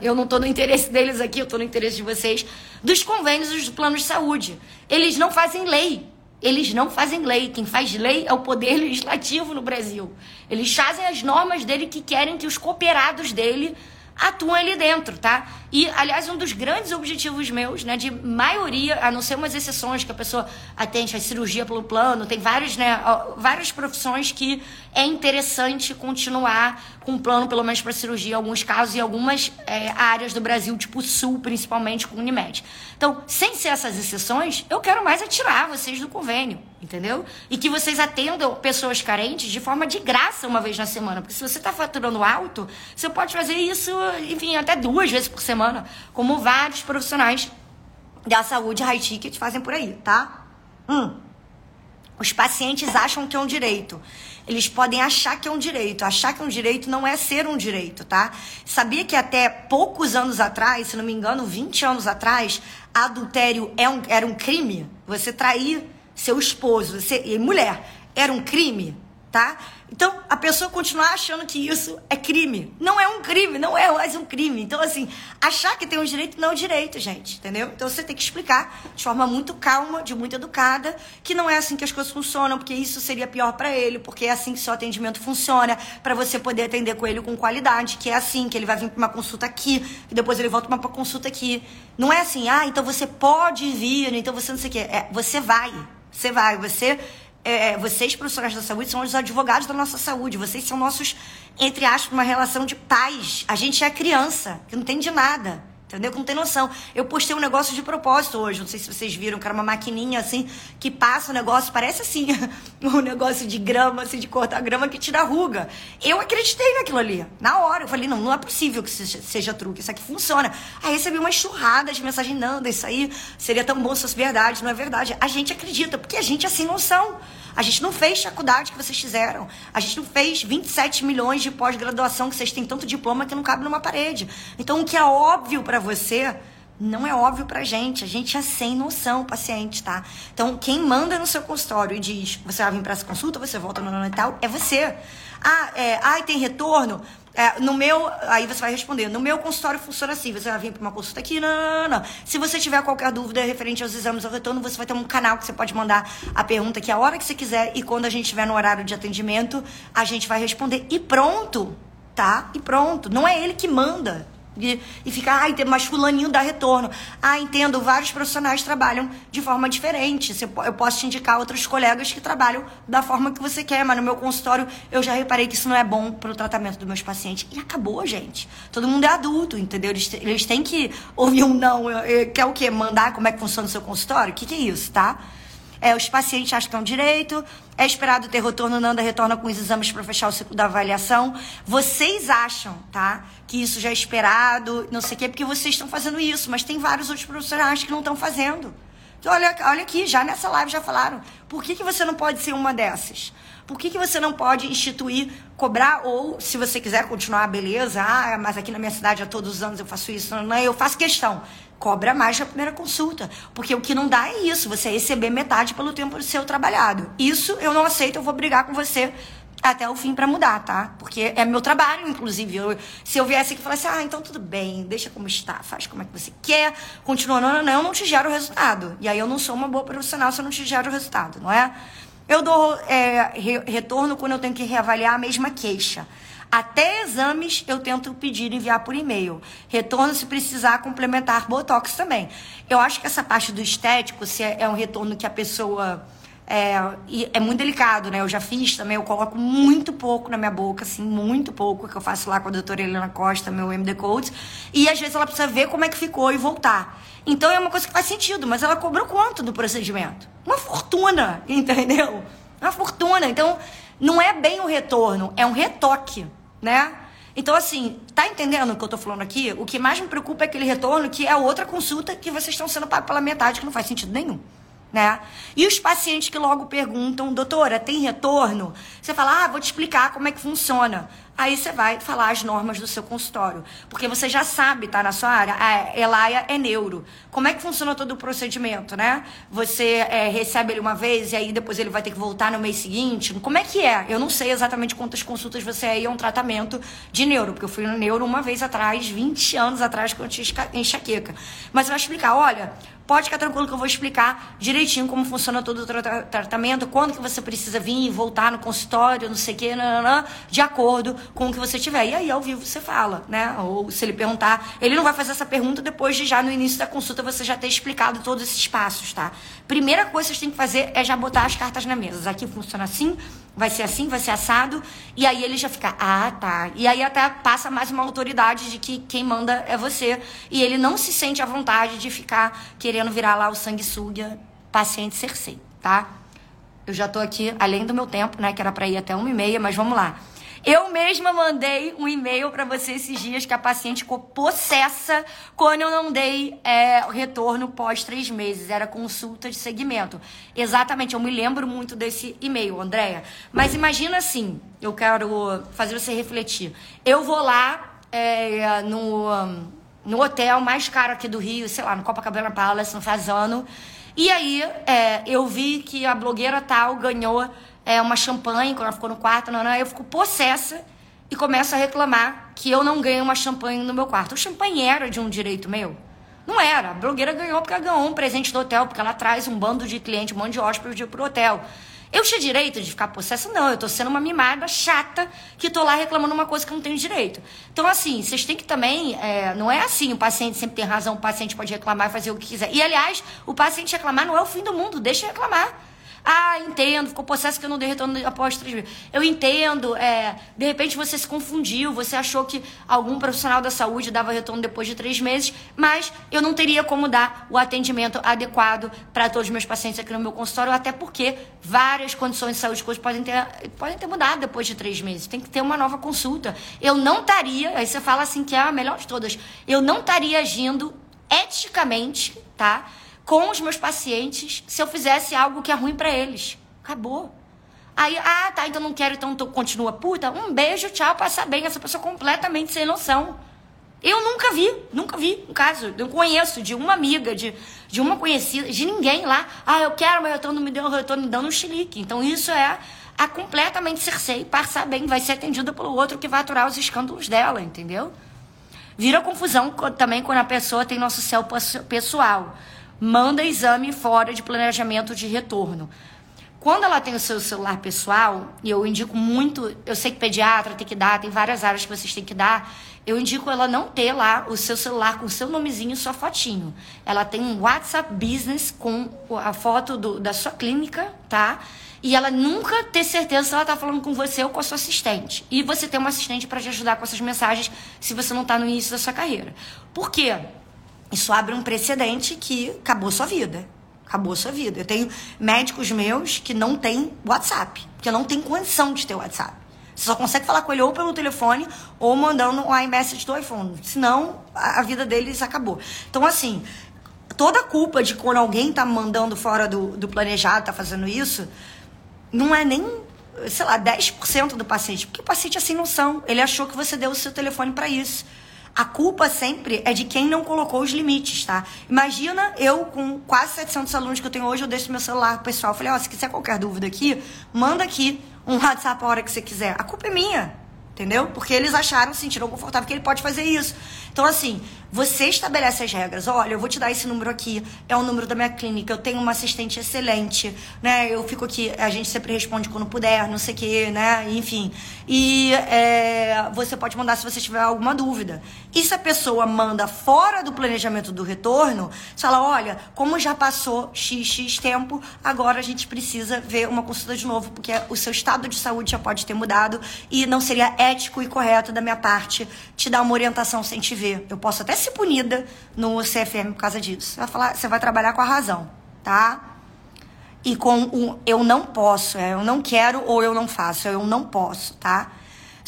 eu não estou no interesse deles aqui, eu estou no interesse de vocês, dos convênios dos planos de saúde. Eles não fazem lei. Eles não fazem lei. Quem faz lei é o poder [laughs] legislativo no Brasil. Eles fazem as normas dele que querem que os cooperados dele atuam ali dentro, tá? E, aliás, um dos grandes objetivos meus, né, de maioria, a não ser umas exceções que a pessoa atende a cirurgia pelo plano, tem vários, né, várias profissões que é interessante continuar com plano, pelo menos para cirurgia, em alguns casos, e algumas é, áreas do Brasil, tipo Sul, principalmente com Unimed. Então, sem ser essas exceções, eu quero mais atirar vocês do convênio, entendeu? E que vocês atendam pessoas carentes de forma de graça uma vez na semana. Porque se você está faturando alto, você pode fazer isso, enfim, até duas vezes por semana, como vários profissionais da saúde high ticket fazem por aí, tá? Hum. Os pacientes acham que é um direito eles podem achar que é um direito. Achar que é um direito não é ser um direito, tá? Sabia que até poucos anos atrás, se não me engano, 20 anos atrás, adultério é um, era um crime? Você trair seu esposo, você, e mulher, era um crime, tá? Então, a pessoa continuar achando que isso é crime. Não é um crime, não é mais um crime. Então, assim, achar que tem um direito não é um direito, gente, entendeu? Então, você tem que explicar de forma muito calma, de muito educada, que não é assim que as coisas funcionam, porque isso seria pior para ele, porque é assim que seu atendimento funciona, para você poder atender com ele com qualidade, que é assim, que ele vai vir para uma consulta aqui, e depois ele volta para uma consulta aqui. Não é assim, ah, então você pode vir, então você não sei o quê. É, você vai, você vai, você é, vocês, profissionais da saúde, são os advogados da nossa saúde. Vocês são nossos, entre aspas, uma relação de paz. A gente é criança, que não tem de nada. Entendeu? Que não tem noção. Eu postei um negócio de propósito hoje. Não sei se vocês viram, que era uma maquininha assim, que passa o negócio, parece assim, [laughs] um negócio de grama, assim, de cortar grama que tira ruga. Eu acreditei naquilo ali. Na hora. Eu falei, não, não é possível que seja truque. Isso aqui funciona. Aí recebi uma enxurrada de mensagem, não, isso aí seria tão bom se fosse verdade. Não é verdade. A gente acredita, porque a gente é sem noção. A gente não fez faculdade que vocês fizeram. A gente não fez 27 milhões de pós-graduação que vocês têm tanto diploma que não cabe numa parede. Então, o que é óbvio para você não é óbvio pra gente. A gente é sem noção, paciente, tá? Então, quem manda no seu consultório e diz, você vai vir pra essa consulta, você volta no Natal, é você. Ah, é, ai, tem retorno? É, no meu, aí você vai responder. No meu consultório funciona assim: você vai vir para uma consulta aqui, não, não, não, não. Se você tiver qualquer dúvida referente aos exames ao retorno, você vai ter um canal que você pode mandar a pergunta aqui a hora que você quiser e quando a gente estiver no horário de atendimento, a gente vai responder. E pronto, tá? E pronto. Não é ele que manda. E, e fica, ai, mais fulaninho dá retorno. Ah, entendo, vários profissionais trabalham de forma diferente. Eu posso te indicar outros colegas que trabalham da forma que você quer, mas no meu consultório eu já reparei que isso não é bom para o tratamento dos meus pacientes. E acabou, gente. Todo mundo é adulto, entendeu? Eles, eles têm que ouvir um não. Quer o quê? Mandar como é que funciona o seu consultório? O que, que é isso, tá? É, os pacientes é um direito, é esperado ter retorno, Nanda retorna com os exames para fechar o ciclo da avaliação. Vocês acham, tá? Que isso já é esperado, não sei o quê, porque vocês estão fazendo isso, mas tem vários outros profissionais que não estão fazendo. Então, olha, olha aqui, já nessa live já falaram. Por que, que você não pode ser uma dessas? Por que, que você não pode instituir, cobrar, ou se você quiser continuar, beleza, ah, mas aqui na minha cidade há todos os anos eu faço isso, não, eu faço questão cobra mais na primeira consulta. Porque o que não dá é isso, você receber metade pelo tempo do seu trabalhado. Isso eu não aceito, eu vou brigar com você até o fim para mudar, tá? Porque é meu trabalho, inclusive. Eu, se eu viesse aqui e falasse, ah, então tudo bem, deixa como está, faz como é que você quer, continua, não, não, não, eu não te gero o resultado. E aí eu não sou uma boa profissional se eu não te gero o resultado, não é? Eu dou é, re, retorno quando eu tenho que reavaliar a mesma queixa. Até exames eu tento pedir enviar por e-mail. Retorno se precisar complementar botox também. Eu acho que essa parte do estético, se é, é um retorno que a pessoa é, é muito delicado, né? Eu já fiz também, eu coloco muito pouco na minha boca, assim, muito pouco, que eu faço lá com a doutora Helena Costa, meu MD Codes. E às vezes ela precisa ver como é que ficou e voltar. Então é uma coisa que faz sentido, mas ela cobrou quanto do procedimento? Uma fortuna, entendeu? Uma fortuna. Então, não é bem o retorno, é um retoque né? Então, assim, tá entendendo o que eu tô falando aqui? O que mais me preocupa é aquele retorno que é outra consulta que vocês estão sendo pagos pela metade, que não faz sentido nenhum. Né? E os pacientes que logo perguntam, doutora, tem retorno? Você fala, ah, vou te explicar como é que funciona. Aí você vai falar as normas do seu consultório. Porque você já sabe, tá na sua área, a Elaia é neuro. Como é que funciona todo o procedimento, né? Você é, recebe ele uma vez e aí depois ele vai ter que voltar no mês seguinte. Como é que é? Eu não sei exatamente quantas consultas você é a um tratamento de neuro. Porque eu fui no neuro uma vez atrás, 20 anos atrás, quando eu tinha enxaqueca. Mas vai explicar, olha, Pode ficar tranquilo que eu vou explicar direitinho como funciona todo o tra tratamento, quando que você precisa vir e voltar no consultório, não sei o que, de acordo com o que você tiver. E aí, ao vivo, você fala, né? Ou se ele perguntar, ele não vai fazer essa pergunta depois de já no início da consulta você já ter explicado todos esses passos, tá? Primeira coisa que vocês têm que fazer é já botar as cartas na mesa. Aqui funciona assim, vai ser assim, vai ser assado. E aí ele já fica, ah, tá. E aí até passa mais uma autoridade de que quem manda é você. E ele não se sente à vontade de ficar querendo virar lá o sanguessuga paciente Cersei, tá? Eu já tô aqui, além do meu tempo, né? Que era pra ir até uma e meia, mas vamos lá. Eu mesma mandei um e-mail para você esses dias que a paciente ficou possessa quando eu não dei é, retorno pós três meses. Era consulta de segmento. Exatamente, eu me lembro muito desse e-mail, Andréia. Mas imagina assim, eu quero fazer você refletir. Eu vou lá é, no, no hotel mais caro aqui do Rio, sei lá, no Copacabana Palace, no Fazano. E aí é, eu vi que a blogueira tal ganhou é, uma champanhe quando ela ficou no quarto, não, não, eu fico possessa e começo a reclamar que eu não ganho uma champanhe no meu quarto. O champanhe era de um direito meu? Não era. A blogueira ganhou porque ela ganhou um presente do hotel, porque ela traz um bando de cliente, um monte de hóspedes pro hotel. Eu tinha direito de ficar possessa? Não, eu tô sendo uma mimada chata que tô lá reclamando uma coisa que eu não tenho direito. Então, assim, vocês têm que também. É, não é assim, o paciente sempre tem razão, o paciente pode reclamar e fazer o que quiser. E, aliás, o paciente reclamar não é o fim do mundo, deixa reclamar. Ah, entendo, ficou possesso que eu não dei retorno após três meses. Eu entendo, é, de repente você se confundiu, você achou que algum profissional da saúde dava retorno depois de três meses, mas eu não teria como dar o atendimento adequado para todos os meus pacientes aqui no meu consultório, até porque várias condições de saúde podem ter, podem ter mudado depois de três meses. Tem que ter uma nova consulta. Eu não estaria, aí você fala assim que é a melhor de todas, eu não estaria agindo eticamente, tá? Com os meus pacientes se eu fizesse algo que é ruim para eles. Acabou. Aí, ah, tá, então não quero, então continua puta. Um beijo, tchau, passa bem. Essa pessoa completamente sem noção. Eu nunca vi, nunca vi um caso. Eu conheço de uma amiga, de, de uma conhecida, de ninguém lá. Ah, eu quero, mas eu não me deu, eu tô me dando um chilique. Então isso é a completamente cercei, passar bem, vai ser atendida pelo outro que vai aturar os escândalos dela, entendeu? Vira confusão também quando a pessoa tem nosso céu pessoal. Manda exame fora de planejamento de retorno. Quando ela tem o seu celular pessoal, e eu indico muito, eu sei que pediatra tem que dar, tem várias áreas que vocês têm que dar, eu indico ela não ter lá o seu celular com o seu nomezinho e sua fotinho. Ela tem um WhatsApp Business com a foto do, da sua clínica, tá? E ela nunca ter certeza se ela tá falando com você ou com a sua assistente. E você ter uma assistente para te ajudar com essas mensagens se você não tá no início da sua carreira. Por quê? Isso abre um precedente que acabou sua vida. Acabou sua vida. Eu tenho médicos meus que não têm WhatsApp, porque não tem condição de ter WhatsApp. Você só consegue falar com ele ou pelo telefone ou mandando um iMessage do iPhone. Senão, a vida deles acabou. Então, assim, toda a culpa de quando alguém tá mandando fora do, do planejado, tá fazendo isso, não é nem, sei lá, 10% do paciente. Porque o paciente é sem noção. Ele achou que você deu o seu telefone para isso. A culpa sempre é de quem não colocou os limites, tá? Imagina eu com quase 700 alunos que eu tenho hoje, eu deixo meu celular pessoal. Falei, ó, oh, se quiser qualquer dúvida aqui, manda aqui um WhatsApp a hora que você quiser. A culpa é minha, entendeu? Porque eles acharam, sentiram confortável que ele pode fazer isso. Então, assim, você estabelece as regras. Olha, eu vou te dar esse número aqui, é o número da minha clínica, eu tenho uma assistente excelente, né? Eu fico aqui, a gente sempre responde quando puder, não sei o quê, né? Enfim. E é, você pode mandar se você tiver alguma dúvida. E se a pessoa manda fora do planejamento do retorno, você fala, olha, como já passou XX tempo, agora a gente precisa ver uma consulta de novo, porque o seu estado de saúde já pode ter mudado e não seria ético e correto da minha parte te dar uma orientação sem te Eu posso até ser punida no CFM por causa disso. Você vai falar, você vai trabalhar com a razão, tá? E com o eu não posso, é, eu não quero ou eu não faço, eu não posso, tá?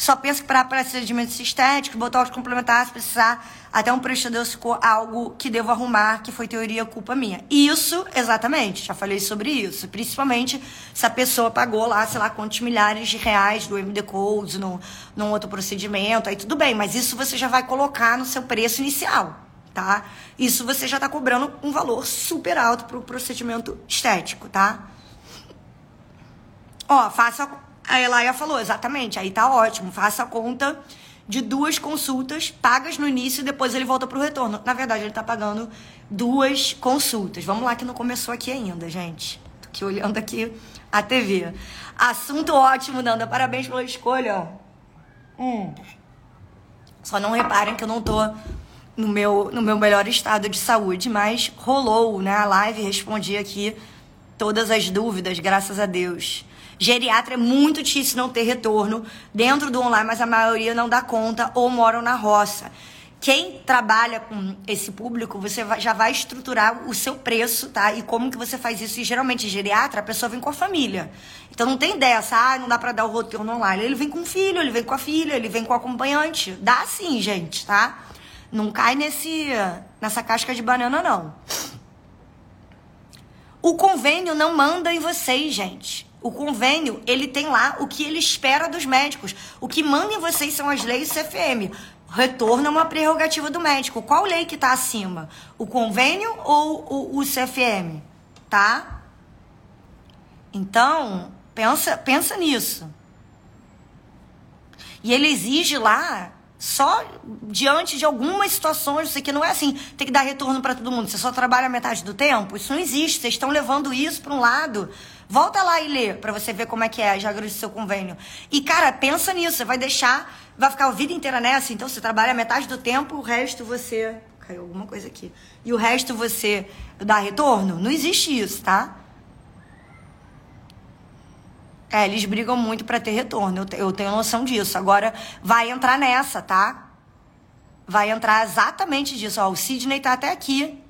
Só pensa que para procedimentos estéticos, botox complementar, se precisar, até um prestador ficou algo que devo arrumar, que foi teoria culpa minha. Isso, exatamente, já falei sobre isso. Principalmente se a pessoa pagou lá, sei lá, quantos milhares de reais do MD Codes, no, num outro procedimento, aí tudo bem, mas isso você já vai colocar no seu preço inicial, tá? Isso você já está cobrando um valor super alto para o procedimento estético, tá? Ó, faça a Elaia falou, exatamente, aí tá ótimo, faça a conta de duas consultas pagas no início e depois ele volta pro retorno. Na verdade, ele tá pagando duas consultas. Vamos lá que não começou aqui ainda, gente. Tô aqui olhando aqui a TV. Assunto ótimo, Nanda. Parabéns pela escolha. Hum. Só não reparem que eu não tô no meu, no meu melhor estado de saúde, mas rolou, né? A live respondi aqui todas as dúvidas, graças a Deus. Geriatra é muito difícil não ter retorno dentro do online, mas a maioria não dá conta ou moram na roça. Quem trabalha com esse público, você já vai estruturar o seu preço, tá? E como que você faz isso? E geralmente, geriatra, a pessoa vem com a família. Então não tem dessa, ah, não dá pra dar o roteiro online. Ele vem com o filho, ele vem com a filha, ele vem com o acompanhante. Dá sim, gente, tá? Não cai nesse, nessa casca de banana, não. O convênio não manda em vocês, gente. O convênio, ele tem lá o que ele espera dos médicos. O que manda em vocês são as leis CFM. Retorno é uma prerrogativa do médico. Qual lei que está acima? O convênio ou o, o CFM? Tá? Então, pensa, pensa nisso. E ele exige lá só diante de algumas situações, isso aqui não é assim, tem que dar retorno para todo mundo, você só trabalha metade do tempo, isso não existe, vocês estão levando isso para um lado. Volta lá e lê para você ver como é que é já regras do seu convênio. E cara, pensa nisso, você vai deixar, vai ficar a vida inteira nessa, então você trabalha metade do tempo, o resto você caiu alguma coisa aqui. E o resto você dá retorno? Não existe isso, tá? É, eles brigam muito para ter retorno. Eu, eu tenho noção disso. Agora, vai entrar nessa, tá? Vai entrar exatamente disso. Ó, o Sidney tá até aqui.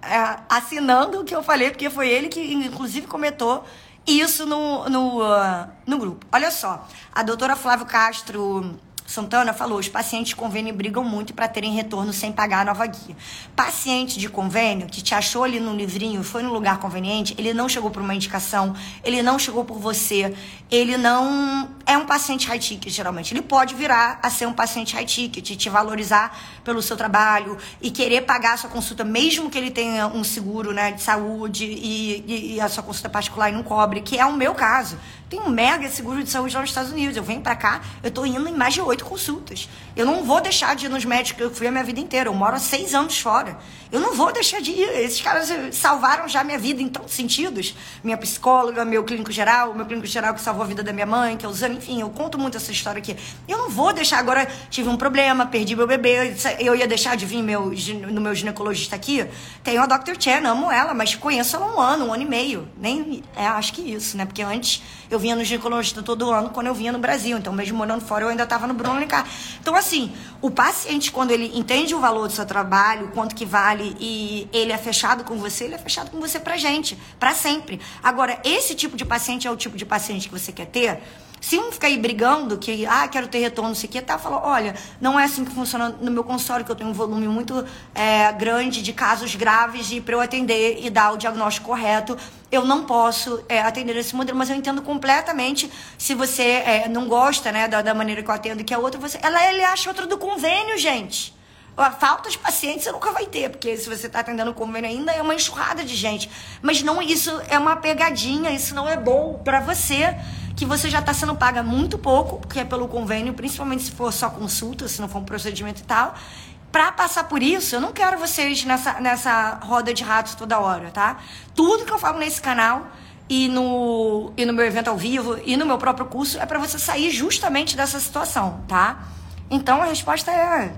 É, assinando o que eu falei, porque foi ele que, inclusive, comentou isso no, no, uh, no grupo. Olha só, a doutora Flávio Castro Santana falou: os pacientes de convênio brigam muito para terem retorno sem pagar a nova guia. Paciente de convênio que te achou ali no livrinho, foi no lugar conveniente, ele não chegou por uma indicação, ele não chegou por você, ele não é um paciente high ticket, geralmente. Ele pode virar a ser um paciente high ticket, te valorizar pelo seu trabalho e querer pagar a sua consulta, mesmo que ele tenha um seguro né, de saúde e, e, e a sua consulta particular e não cobre, que é o meu caso. Tem um mega seguro de saúde lá nos Estados Unidos. Eu venho para cá, eu tô indo em mais de oito consultas. Eu não vou deixar de ir nos médicos, eu fui a minha vida inteira. Eu moro há seis anos fora. Eu não vou deixar de ir. Esses caras salvaram já minha vida em tantos sentidos. Minha psicóloga, meu clínico geral, meu clínico geral que salvou a vida da minha mãe, que é o Zane, enfim, eu conto muito essa história aqui. Eu não vou deixar agora, tive um problema, perdi meu bebê, eu ia deixar de vir meu, no meu ginecologista aqui. Tenho a Dr. Chen, amo ela, mas conheço ela um ano, um ano e meio. Nem, é, acho que isso, né? Porque antes eu vinha no ginecologista todo ano quando eu vinha no Brasil. Então, mesmo morando fora, eu ainda estava no Bruno Alencar. Então, assim, o paciente, quando ele entende o valor do seu trabalho, quanto que vale e ele é fechado com você, ele é fechado com você pra gente, para sempre. Agora, esse tipo de paciente é o tipo de paciente que você quer ter? Se um ficar aí brigando, que, ah, quero ter retorno, não sei o que, tá, falou, olha, não é assim que funciona no meu consultório, que eu tenho um volume muito é, grande de casos graves e para eu atender e dar o diagnóstico correto, eu não posso é, atender esse modelo, mas eu entendo completamente se você é, não gosta, né, da, da, maneira que eu atendo, que é outra, você, ela, ele acha outra do convênio, gente. Falta de pacientes você nunca vai ter, porque se você está atendendo convênio ainda é uma enxurrada de gente. Mas não, isso é uma pegadinha, isso não é bom para você que você já está sendo paga muito pouco, porque é pelo convênio, principalmente se for só consulta, se não for um procedimento e tal. Para passar por isso, eu não quero vocês nessa, nessa roda de ratos toda hora, tá? Tudo que eu falo nesse canal e no, e no meu evento ao vivo e no meu próprio curso é para você sair justamente dessa situação, tá? Então a resposta é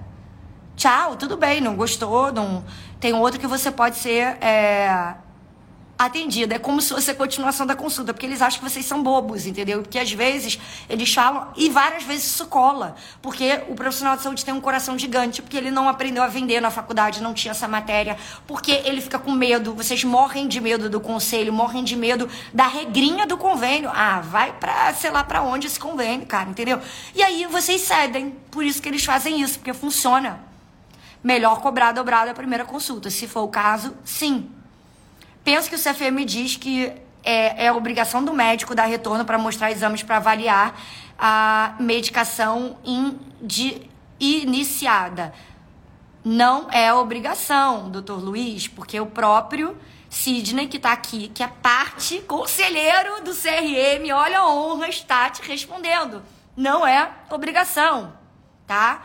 tchau, tudo bem, não gostou, não tem outro que você pode ser é, atendida. É como se fosse a continuação da consulta, porque eles acham que vocês são bobos, entendeu? Porque às vezes eles falam, e várias vezes isso cola, porque o profissional de saúde tem um coração gigante, porque ele não aprendeu a vender na faculdade, não tinha essa matéria, porque ele fica com medo, vocês morrem de medo do conselho, morrem de medo da regrinha do convênio. Ah, vai pra, sei lá, pra onde esse convênio, cara, entendeu? E aí vocês cedem, por isso que eles fazem isso, porque funciona. Melhor cobrar dobrado a primeira consulta. Se for o caso, sim. Penso que o CFM diz que é, é obrigação do médico dar retorno para mostrar exames para avaliar a medicação in, de, iniciada. Não é obrigação, doutor Luiz, porque o próprio Sidney, que está aqui, que é parte conselheiro do CRM, olha a honra, está te respondendo. Não é obrigação, tá?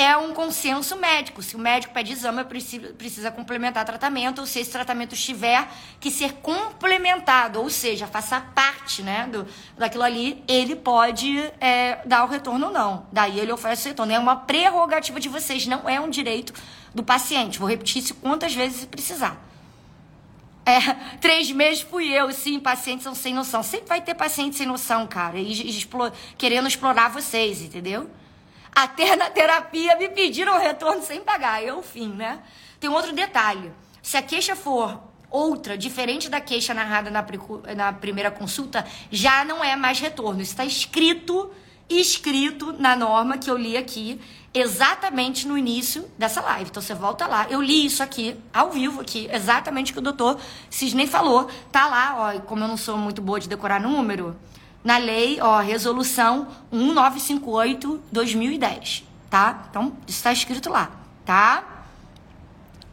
É um consenso médico. Se o médico pede exame, precisa, precisa complementar tratamento, ou se esse tratamento tiver que ser complementado, ou seja, faça parte né, do, daquilo ali, ele pode é, dar o retorno ou não. Daí ele oferece o retorno. É uma prerrogativa de vocês, não é um direito do paciente. Vou repetir isso quantas vezes precisar. É, [laughs] três meses fui eu, sim, pacientes são sem noção. Sempre vai ter paciente sem noção, cara, e, e explore, querendo explorar vocês, entendeu? Até na terapia me pediram retorno sem pagar. Eu, fim, né? Tem outro detalhe. Se a queixa for outra, diferente da queixa narrada na, na primeira consulta, já não é mais retorno. Isso está escrito, escrito na norma que eu li aqui, exatamente no início dessa live. Então você volta lá. Eu li isso aqui, ao vivo aqui, exatamente o que o doutor Cisney falou. Tá lá, ó, como eu não sou muito boa de decorar número, na lei, ó, resolução 1958-2010, tá? Então, isso está escrito lá, tá?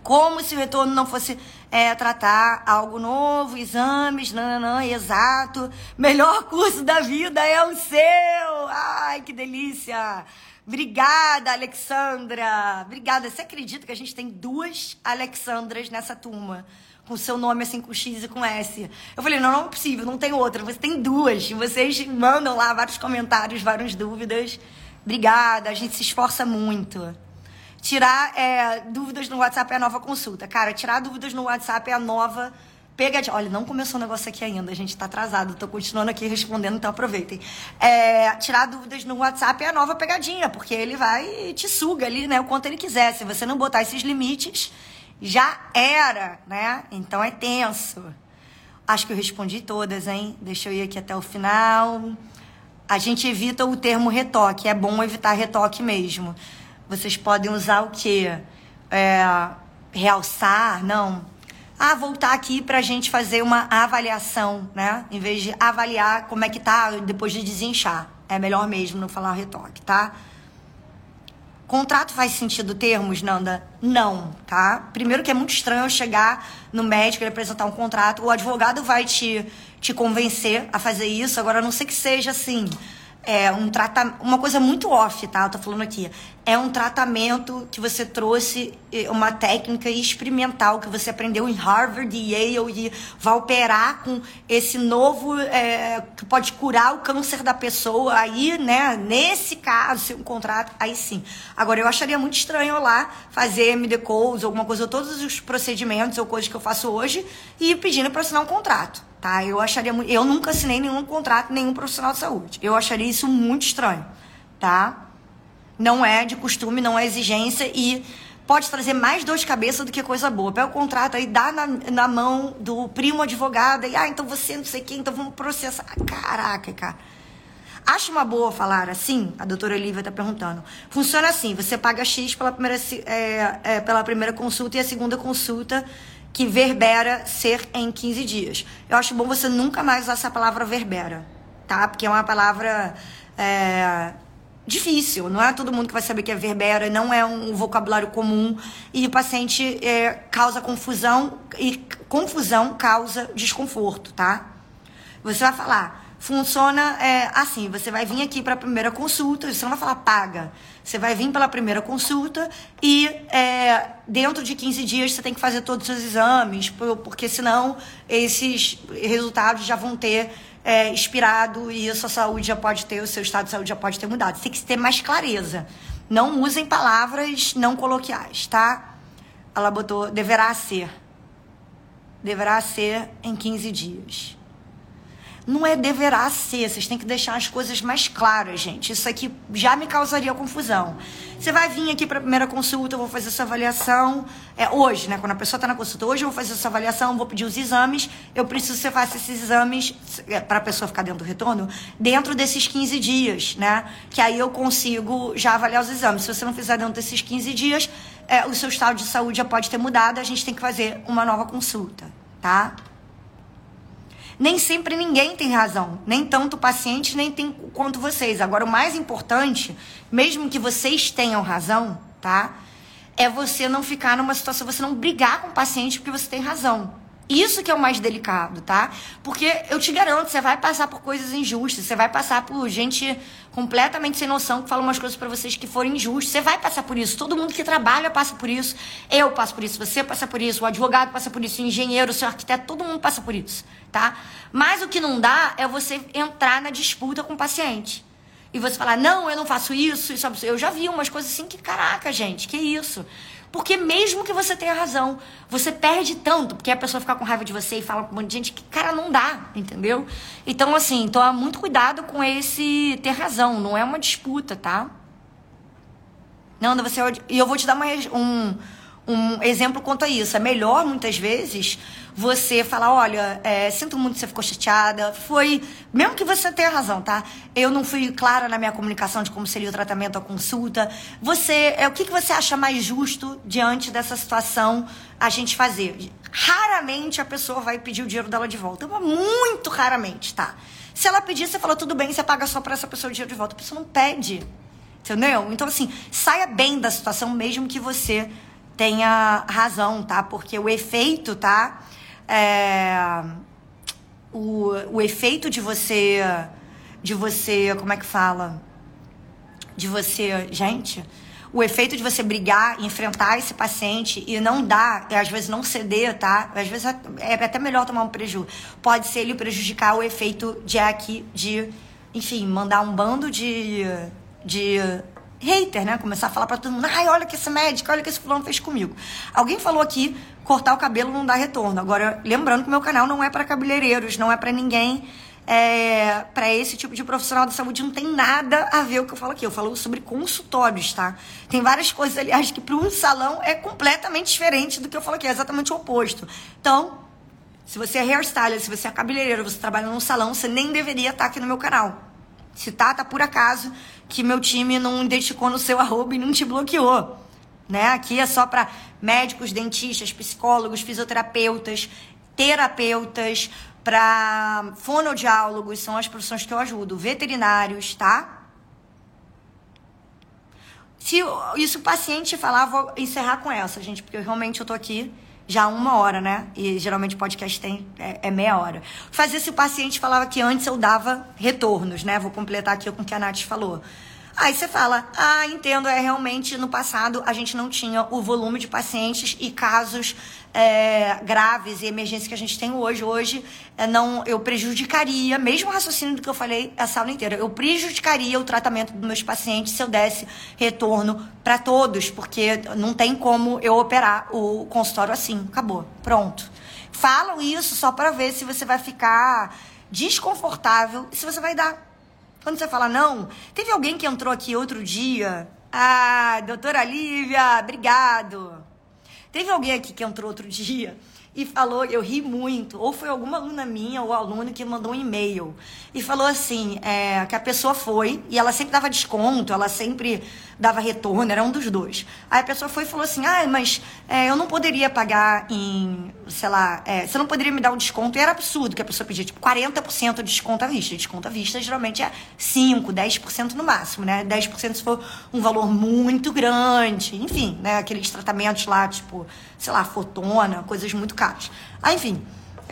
Como se o retorno não fosse é, tratar algo novo, exames, não, exato. Melhor curso da vida é o seu! Ai, que delícia! Obrigada, Alexandra! Obrigada. Você acredita que a gente tem duas Alexandras nessa turma? Com seu nome assim com X e com S. Eu falei, não, não é possível, não tem outra. Você tem duas. Vocês mandam lá vários comentários, várias dúvidas. Obrigada, a gente se esforça muito. Tirar é, dúvidas no WhatsApp é a nova consulta. Cara, tirar dúvidas no WhatsApp é a nova pegadinha. Olha, não começou o negócio aqui ainda, a gente tá atrasado. Tô continuando aqui respondendo, então aproveitem. É, tirar dúvidas no WhatsApp é a nova pegadinha, porque ele vai e te suga ali, né, o quanto ele quiser. Se você não botar esses limites, já era, né? Então é tenso. Acho que eu respondi todas, hein? Deixa eu ir aqui até o final. a gente evita o termo retoque. É bom evitar retoque mesmo. Vocês podem usar o quê? É, realçar? Não. Ah, voltar aqui para a gente fazer uma avaliação, né? Em vez de avaliar como é que tá depois de desinchar. É melhor mesmo não falar retoque, tá? Contrato faz sentido termos, Nanda? Não, tá? Primeiro que é muito estranho chegar no médico e apresentar um contrato. O advogado vai te, te convencer a fazer isso. Agora, a não sei que seja assim é um tratamento, uma coisa muito off, tá? Eu tô falando aqui. É um tratamento que você trouxe, uma técnica experimental que você aprendeu em Harvard e Yale e vai operar com esse novo é, que pode curar o câncer da pessoa. Aí, né? Nesse caso, se um contrato, aí sim. Agora, eu acharia muito estranho lá fazer MD Codes, alguma coisa, todos os procedimentos ou coisas que eu faço hoje e pedindo para assinar um contrato tá? Eu acharia eu nunca assinei nenhum contrato nenhum profissional de saúde. Eu acharia isso muito estranho, tá? Não é de costume, não é exigência e pode trazer mais dor de cabeça do que coisa boa. Pega o contrato aí, dá na, na mão do primo advogado e, ah, então você não sei quem, então vamos processar. Caraca, cara. Acho uma boa falar assim? A doutora Olivia está perguntando. Funciona assim: você paga X pela primeira, é, é, pela primeira consulta e a segunda consulta que verbera ser em 15 dias. Eu acho bom você nunca mais usar essa palavra verbera, tá? Porque é uma palavra é, difícil, não é todo mundo que vai saber que é verbera, não é um vocabulário comum e o paciente é, causa confusão e confusão causa desconforto, tá? Você vai falar, funciona é, assim: você vai vir aqui para a primeira consulta, você não vai falar paga. Você vai vir pela primeira consulta e é, dentro de 15 dias você tem que fazer todos os exames, porque senão esses resultados já vão ter é, expirado e a sua saúde já pode ter, o seu estado de saúde já pode ter mudado. Você tem que ter mais clareza. Não usem palavras não coloquiais, tá? Ela botou deverá ser. Deverá ser em 15 dias. Não é deverá ser, vocês têm que deixar as coisas mais claras, gente. Isso aqui já me causaria confusão. Você vai vir aqui para a primeira consulta, eu vou fazer essa avaliação. É hoje, né? Quando a pessoa está na consulta, hoje eu vou fazer essa avaliação, vou pedir os exames. Eu preciso que você faça esses exames é, para a pessoa ficar dentro do retorno dentro desses 15 dias, né? Que aí eu consigo já avaliar os exames. Se você não fizer dentro desses 15 dias, é, o seu estado de saúde já pode ter mudado, a gente tem que fazer uma nova consulta, tá? Nem sempre ninguém tem razão, nem tanto o paciente, nem tem quanto vocês. Agora, o mais importante, mesmo que vocês tenham razão, tá? É você não ficar numa situação, você não brigar com o paciente porque você tem razão. Isso que é o mais delicado, tá? Porque eu te garanto, você vai passar por coisas injustas, você vai passar por gente completamente sem noção que fala umas coisas para vocês que forem injustas. Você vai passar por isso. Todo mundo que trabalha passa por isso. Eu passo por isso, você passa por isso, o advogado passa por isso, o engenheiro, o seu arquiteto, todo mundo passa por isso, tá? Mas o que não dá é você entrar na disputa com o paciente. E você falar, não, eu não faço isso, isso é Eu já vi umas coisas assim que, caraca, gente, que isso? Porque mesmo que você tenha razão, você perde tanto, porque a pessoa fica com raiva de você e fala com um monte de gente que, cara, não dá, entendeu? Então, assim, toma muito cuidado com esse ter razão, não é uma disputa, tá? Não, você. E eu vou te dar uma, um, um exemplo quanto a isso. É melhor, muitas vezes, você falar, olha, é, sinto muito que você ficou chateada. Foi, mesmo que você tenha razão, tá? Eu não fui clara na minha comunicação de como seria o tratamento, a consulta. Você, é, o que, que você acha mais justo diante dessa situação a gente fazer? Raramente a pessoa vai pedir o dinheiro dela de volta. Muito raramente, tá? Se ela pedir, você fala, tudo bem, você paga só para essa pessoa o dinheiro de volta. A pessoa não pede. Entendeu? Então, assim, saia bem da situação, mesmo que você tenha razão, tá? Porque o efeito, tá? É, o, o efeito de você. De você. Como é que fala? De você. Gente. O efeito de você brigar, enfrentar esse paciente e não dar, às vezes não ceder, tá? Às vezes é, é até melhor tomar um prejuízo. Pode ser ele prejudicar o efeito de aqui, de, enfim, mandar um bando de, de hater, né? Começar a falar para todo mundo, ai, olha que esse médico, olha que esse fulano fez comigo. Alguém falou aqui, cortar o cabelo não dá retorno. Agora, lembrando que meu canal não é para cabeleireiros, não é para ninguém, é, para esse tipo de profissional da saúde, não tem nada a ver o que eu falo aqui. Eu falo sobre consultórios, tá? Tem várias coisas, aliás, que para um salão é completamente diferente do que eu falo aqui, é exatamente o oposto. Então, se você é hairstylist, se você é cabeleireiro, você trabalha num salão, você nem deveria estar aqui no meu canal Se tá, tá por acaso que meu time não identificou no seu arroba e não te bloqueou. Né? Aqui é só para médicos, dentistas, psicólogos, fisioterapeutas, terapeutas, para fonoaudiólogos, são as profissões que eu ajudo, veterinários, tá? Se isso o paciente falar, vou encerrar com essa, gente, porque realmente eu tô aqui já uma hora, né? E geralmente podcast tem é, é, meia hora. Fazer se o paciente falava que antes eu dava retornos, né? Vou completar aqui com o que a Nath falou. Aí você fala, ah, entendo, é realmente no passado a gente não tinha o volume de pacientes e casos é, graves e emergências que a gente tem hoje. Hoje é, não, eu prejudicaria, mesmo o raciocínio do que eu falei essa aula inteira, eu prejudicaria o tratamento dos meus pacientes se eu desse retorno para todos, porque não tem como eu operar o consultório assim. Acabou, pronto. Falam isso só para ver se você vai ficar desconfortável e se você vai dar quando você fala não, teve alguém que entrou aqui outro dia. Ah, doutora Lívia, obrigado. Teve alguém aqui que entrou outro [laughs] dia e falou, eu ri muito, ou foi alguma aluna minha ou aluno que mandou um e-mail e falou assim, é, que a pessoa foi e ela sempre dava desconto, ela sempre dava retorno, era um dos dois. Aí a pessoa foi e falou assim, ah, mas é, eu não poderia pagar em, sei lá, é, você não poderia me dar um desconto. E era absurdo que a pessoa pedia, tipo, 40% de desconto à vista. Desconto à vista geralmente é 5, 10% no máximo, né? 10% se for um valor muito grande, enfim, né? Aqueles tratamentos lá, tipo, sei lá, fotona, coisas muito caras. Aí, enfim,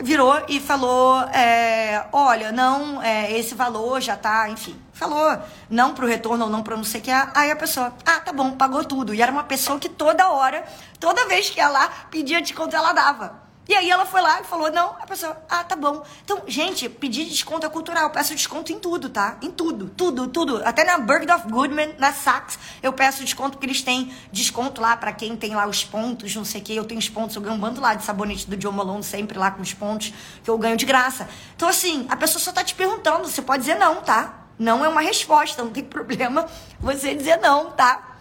virou e falou: é, olha, não, é, esse valor já tá, enfim. Falou não pro retorno ou não pro não sei o que. Aí a pessoa, ah, tá bom, pagou tudo. E era uma pessoa que toda hora, toda vez que ia lá, pedia desconto, ela dava. E aí ela foi lá e falou, não, a pessoa, ah, tá bom. Então, gente, pedir desconto é cultural. Eu peço desconto em tudo, tá? Em tudo, tudo, tudo. Até na Bergdorf Goodman, na Saks, eu peço desconto porque eles têm desconto lá para quem tem lá os pontos, não sei o que. Eu tenho os pontos, eu ganho um bando lá de sabonete do John Malone sempre lá com os pontos que eu ganho de graça. Então, assim, a pessoa só tá te perguntando, você pode dizer não, tá? Não é uma resposta, não tem [laughs] problema você dizer não, tá?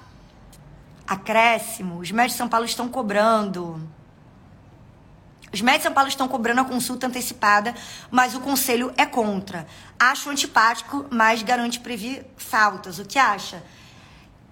Acréscimo, os médicos de São Paulo estão cobrando os médicos de São Paulo estão cobrando a consulta antecipada, mas o conselho é contra. Acho antipático, mas garante prever faltas. O que acha?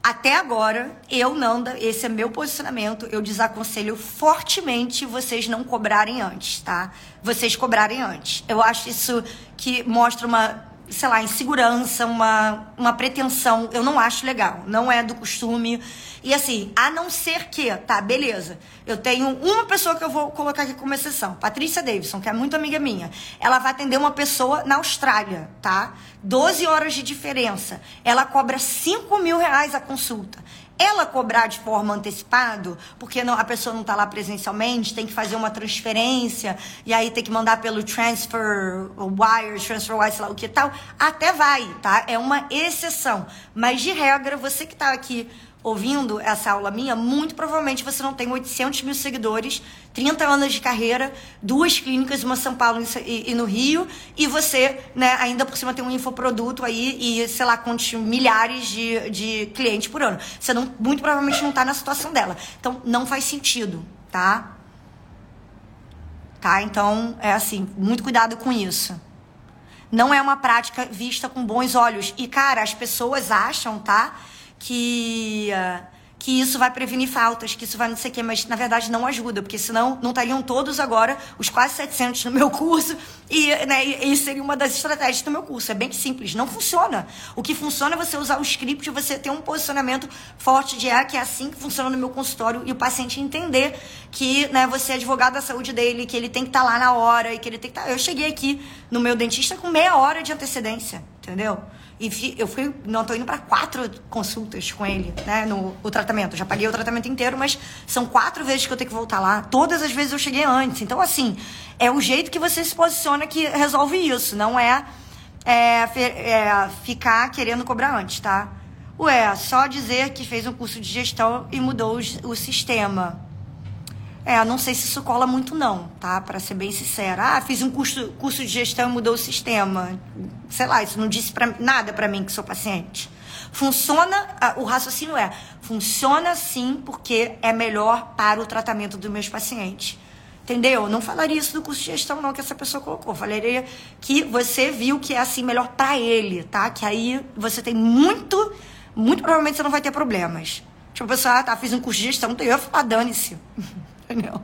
Até agora, eu não, esse é meu posicionamento, eu desaconselho fortemente vocês não cobrarem antes, tá? Vocês cobrarem antes. Eu acho isso que mostra uma sei lá, insegurança, uma, uma pretensão. Eu não acho legal. Não é do costume. E assim, a não ser que, tá, beleza. Eu tenho uma pessoa que eu vou colocar aqui como exceção, Patrícia Davidson, que é muito amiga minha. Ela vai atender uma pessoa na Austrália, tá? 12 horas de diferença. Ela cobra 5 mil reais a consulta ela cobrar de forma antecipada, porque não, a pessoa não está lá presencialmente, tem que fazer uma transferência, e aí tem que mandar pelo transfer wire, transfer wire, sei lá o que tal, até vai, tá? É uma exceção. Mas de regra, você que está aqui ouvindo essa aula minha, muito provavelmente você não tem 800 mil seguidores, 30 anos de carreira, duas clínicas, uma em São Paulo e, no Rio, e você, né, ainda por cima tem um infoproduto aí e, sei lá, quantos milhares de, de clientes por ano. Você não, muito provavelmente não está na situação dela. Então, não faz sentido, tá? Tá? Então, é assim, muito cuidado com isso. Não é uma prática vista com bons olhos. E, cara, as pessoas acham, tá? Que que isso vai prevenir faltas, que isso vai não sei o quê, mas na verdade não ajuda, porque senão não estariam todos agora, os quase 700 no meu curso, e, né, e seria uma das estratégias do meu curso. É bem simples, não funciona. O que funciona é você usar o script, você ter um posicionamento forte de ah, que é assim que funciona no meu consultório, e o paciente entender que né, você é advogado da saúde dele, que ele tem que estar tá lá na hora, e que ele tem que estar... Tá... Eu cheguei aqui no meu dentista com meia hora de antecedência, entendeu? E eu fui, não tô indo para quatro consultas com ele, né, no o tratamento. Já paguei o tratamento inteiro, mas são quatro vezes que eu tenho que voltar lá. Todas as vezes eu cheguei antes. Então, assim, é o jeito que você se posiciona que resolve isso. Não é, é, é ficar querendo cobrar antes, tá? Ué, só dizer que fez um curso de gestão e mudou o sistema. É, não sei se isso cola muito não, tá? Para ser bem sincera. Ah, fiz um curso, curso de gestão e mudou o sistema. Sei lá, isso não disse pra, nada para mim que sou paciente. Funciona, o raciocínio é, funciona sim porque é melhor para o tratamento dos meus pacientes. Entendeu? Não falaria isso do curso de gestão, não, que essa pessoa colocou. Falaria que você viu que é assim melhor para ele, tá? Que aí você tem muito, muito provavelmente você não vai ter problemas. Tipo, a pessoa, ah, tá, fiz um curso de gestão, eu ia falar, dane-se. [laughs] Entendeu?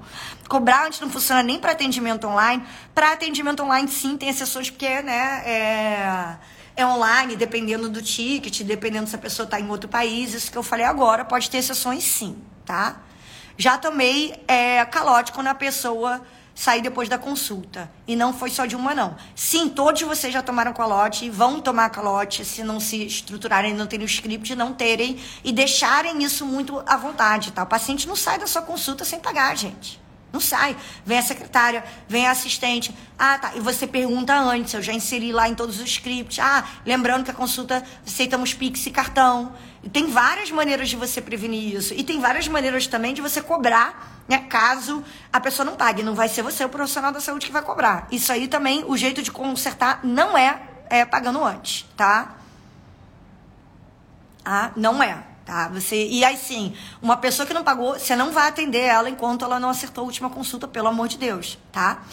Cobrar antes não funciona nem para atendimento online. Para atendimento online, sim, tem exceções, porque, né, é, é online, dependendo do ticket, dependendo se a pessoa está em outro país. Isso que eu falei agora, pode ter exceções, sim, tá? Já tomei é, calote quando a pessoa sair depois da consulta. E não foi só de uma, não. Sim, todos vocês já tomaram calote e vão tomar calote se não se estruturarem, não terem o script, não terem e deixarem isso muito à vontade, tá? O paciente não sai da sua consulta sem pagar, gente. Não sai. Vem a secretária, vem a assistente. Ah, tá. E você pergunta antes. Eu já inseri lá em todos os scripts. Ah, lembrando que a consulta aceitamos Pix e cartão. E tem várias maneiras de você prevenir isso. E tem várias maneiras também de você cobrar, né? Caso a pessoa não pague. Não vai ser você, o profissional da saúde, que vai cobrar. Isso aí também, o jeito de consertar não é, é pagando antes, tá? Ah, não é tá? Você e aí sim, uma pessoa que não pagou, você não vai atender ela enquanto ela não acertou a última consulta, pelo amor de Deus, tá?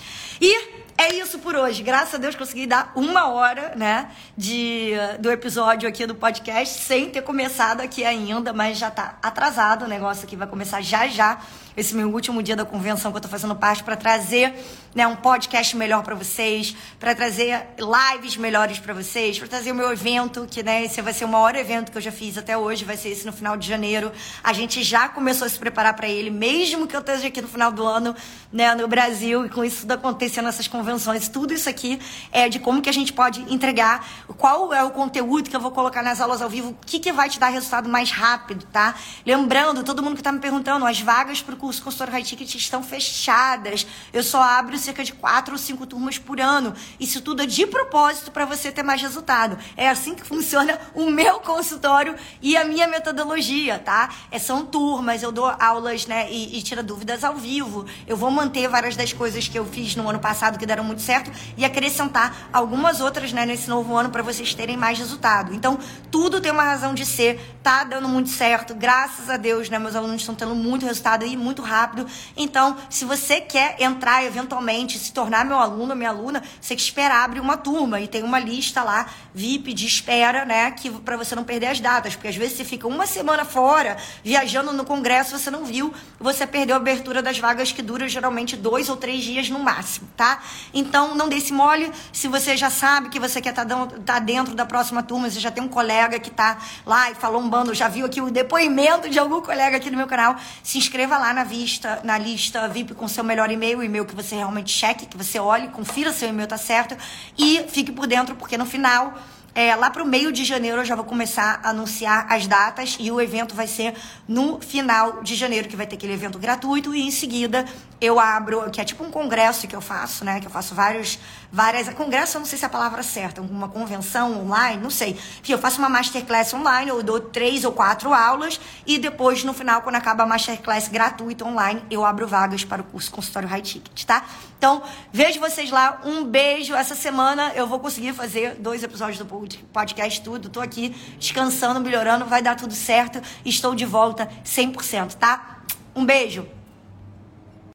E é isso por hoje. Graças a Deus consegui dar uma hora, né, de, do episódio aqui do podcast, sem ter começado aqui ainda, mas já tá atrasado. O negócio aqui vai começar já já esse meu último dia da convenção que eu tô fazendo parte para trazer, né, um podcast melhor para vocês, para trazer lives melhores para vocês, para trazer o meu evento, que né, esse vai ser o maior evento que eu já fiz até hoje, vai ser esse no final de janeiro. A gente já começou a se preparar para ele, mesmo que eu esteja aqui no final do ano, né, no Brasil e com isso tudo acontecendo essas convenções, tudo isso aqui é de como que a gente pode entregar, qual é o conteúdo que eu vou colocar nas aulas ao vivo, o que que vai te dar resultado mais rápido, tá? Lembrando, todo mundo que tá me perguntando, as vagas para o curso consultor high ticket estão fechadas. Eu só abro cerca de quatro ou cinco turmas por ano. Isso tudo é de propósito para você ter mais resultado. É assim que funciona o meu consultório e a minha metodologia, tá? É, são turmas, eu dou aulas, né, e, e tira dúvidas ao vivo. Eu vou manter várias das coisas que eu fiz no ano passado que deram muito certo e acrescentar algumas outras, né, nesse novo ano para vocês terem mais resultado. Então, tudo tem uma razão de ser, tá dando muito certo, graças a Deus, né, meus alunos estão tendo muito resultado e muito muito rápido. Então, se você quer entrar eventualmente, se tornar meu aluno, minha aluna, você que espera abrir uma turma e tem uma lista lá VIP de espera, né, que para você não perder as datas, porque às vezes você fica uma semana fora viajando no congresso, você não viu, você perdeu a abertura das vagas que dura geralmente dois ou três dias no máximo, tá? Então, não dê esse mole. Se você já sabe que você quer estar tá, tá dentro da próxima turma, você já tem um colega que tá lá e falou um bando, já viu aqui o depoimento de algum colega aqui no meu canal, se inscreva lá na vista, na lista VIP com seu melhor e-mail, o e-mail que você realmente cheque, que você olhe, confira se o e-mail tá certo e fique por dentro, porque no final é, lá para o meio de janeiro eu já vou começar a anunciar as datas e o evento vai ser no final de janeiro, que vai ter aquele evento gratuito, e em seguida eu abro, que é tipo um congresso que eu faço, né? Que eu faço vários, várias. Congresso, eu não sei se é a palavra certa, uma convenção online, não sei. Enfim, eu faço uma masterclass online, eu dou três ou quatro aulas, e depois, no final, quando acaba a masterclass gratuita online, eu abro vagas para o curso Consultório High Ticket, tá? Então, vejo vocês lá. Um beijo. Essa semana eu vou conseguir fazer dois episódios do podcast, tudo. Tô aqui descansando, melhorando, vai dar tudo certo. Estou de volta 100%, tá? Um beijo.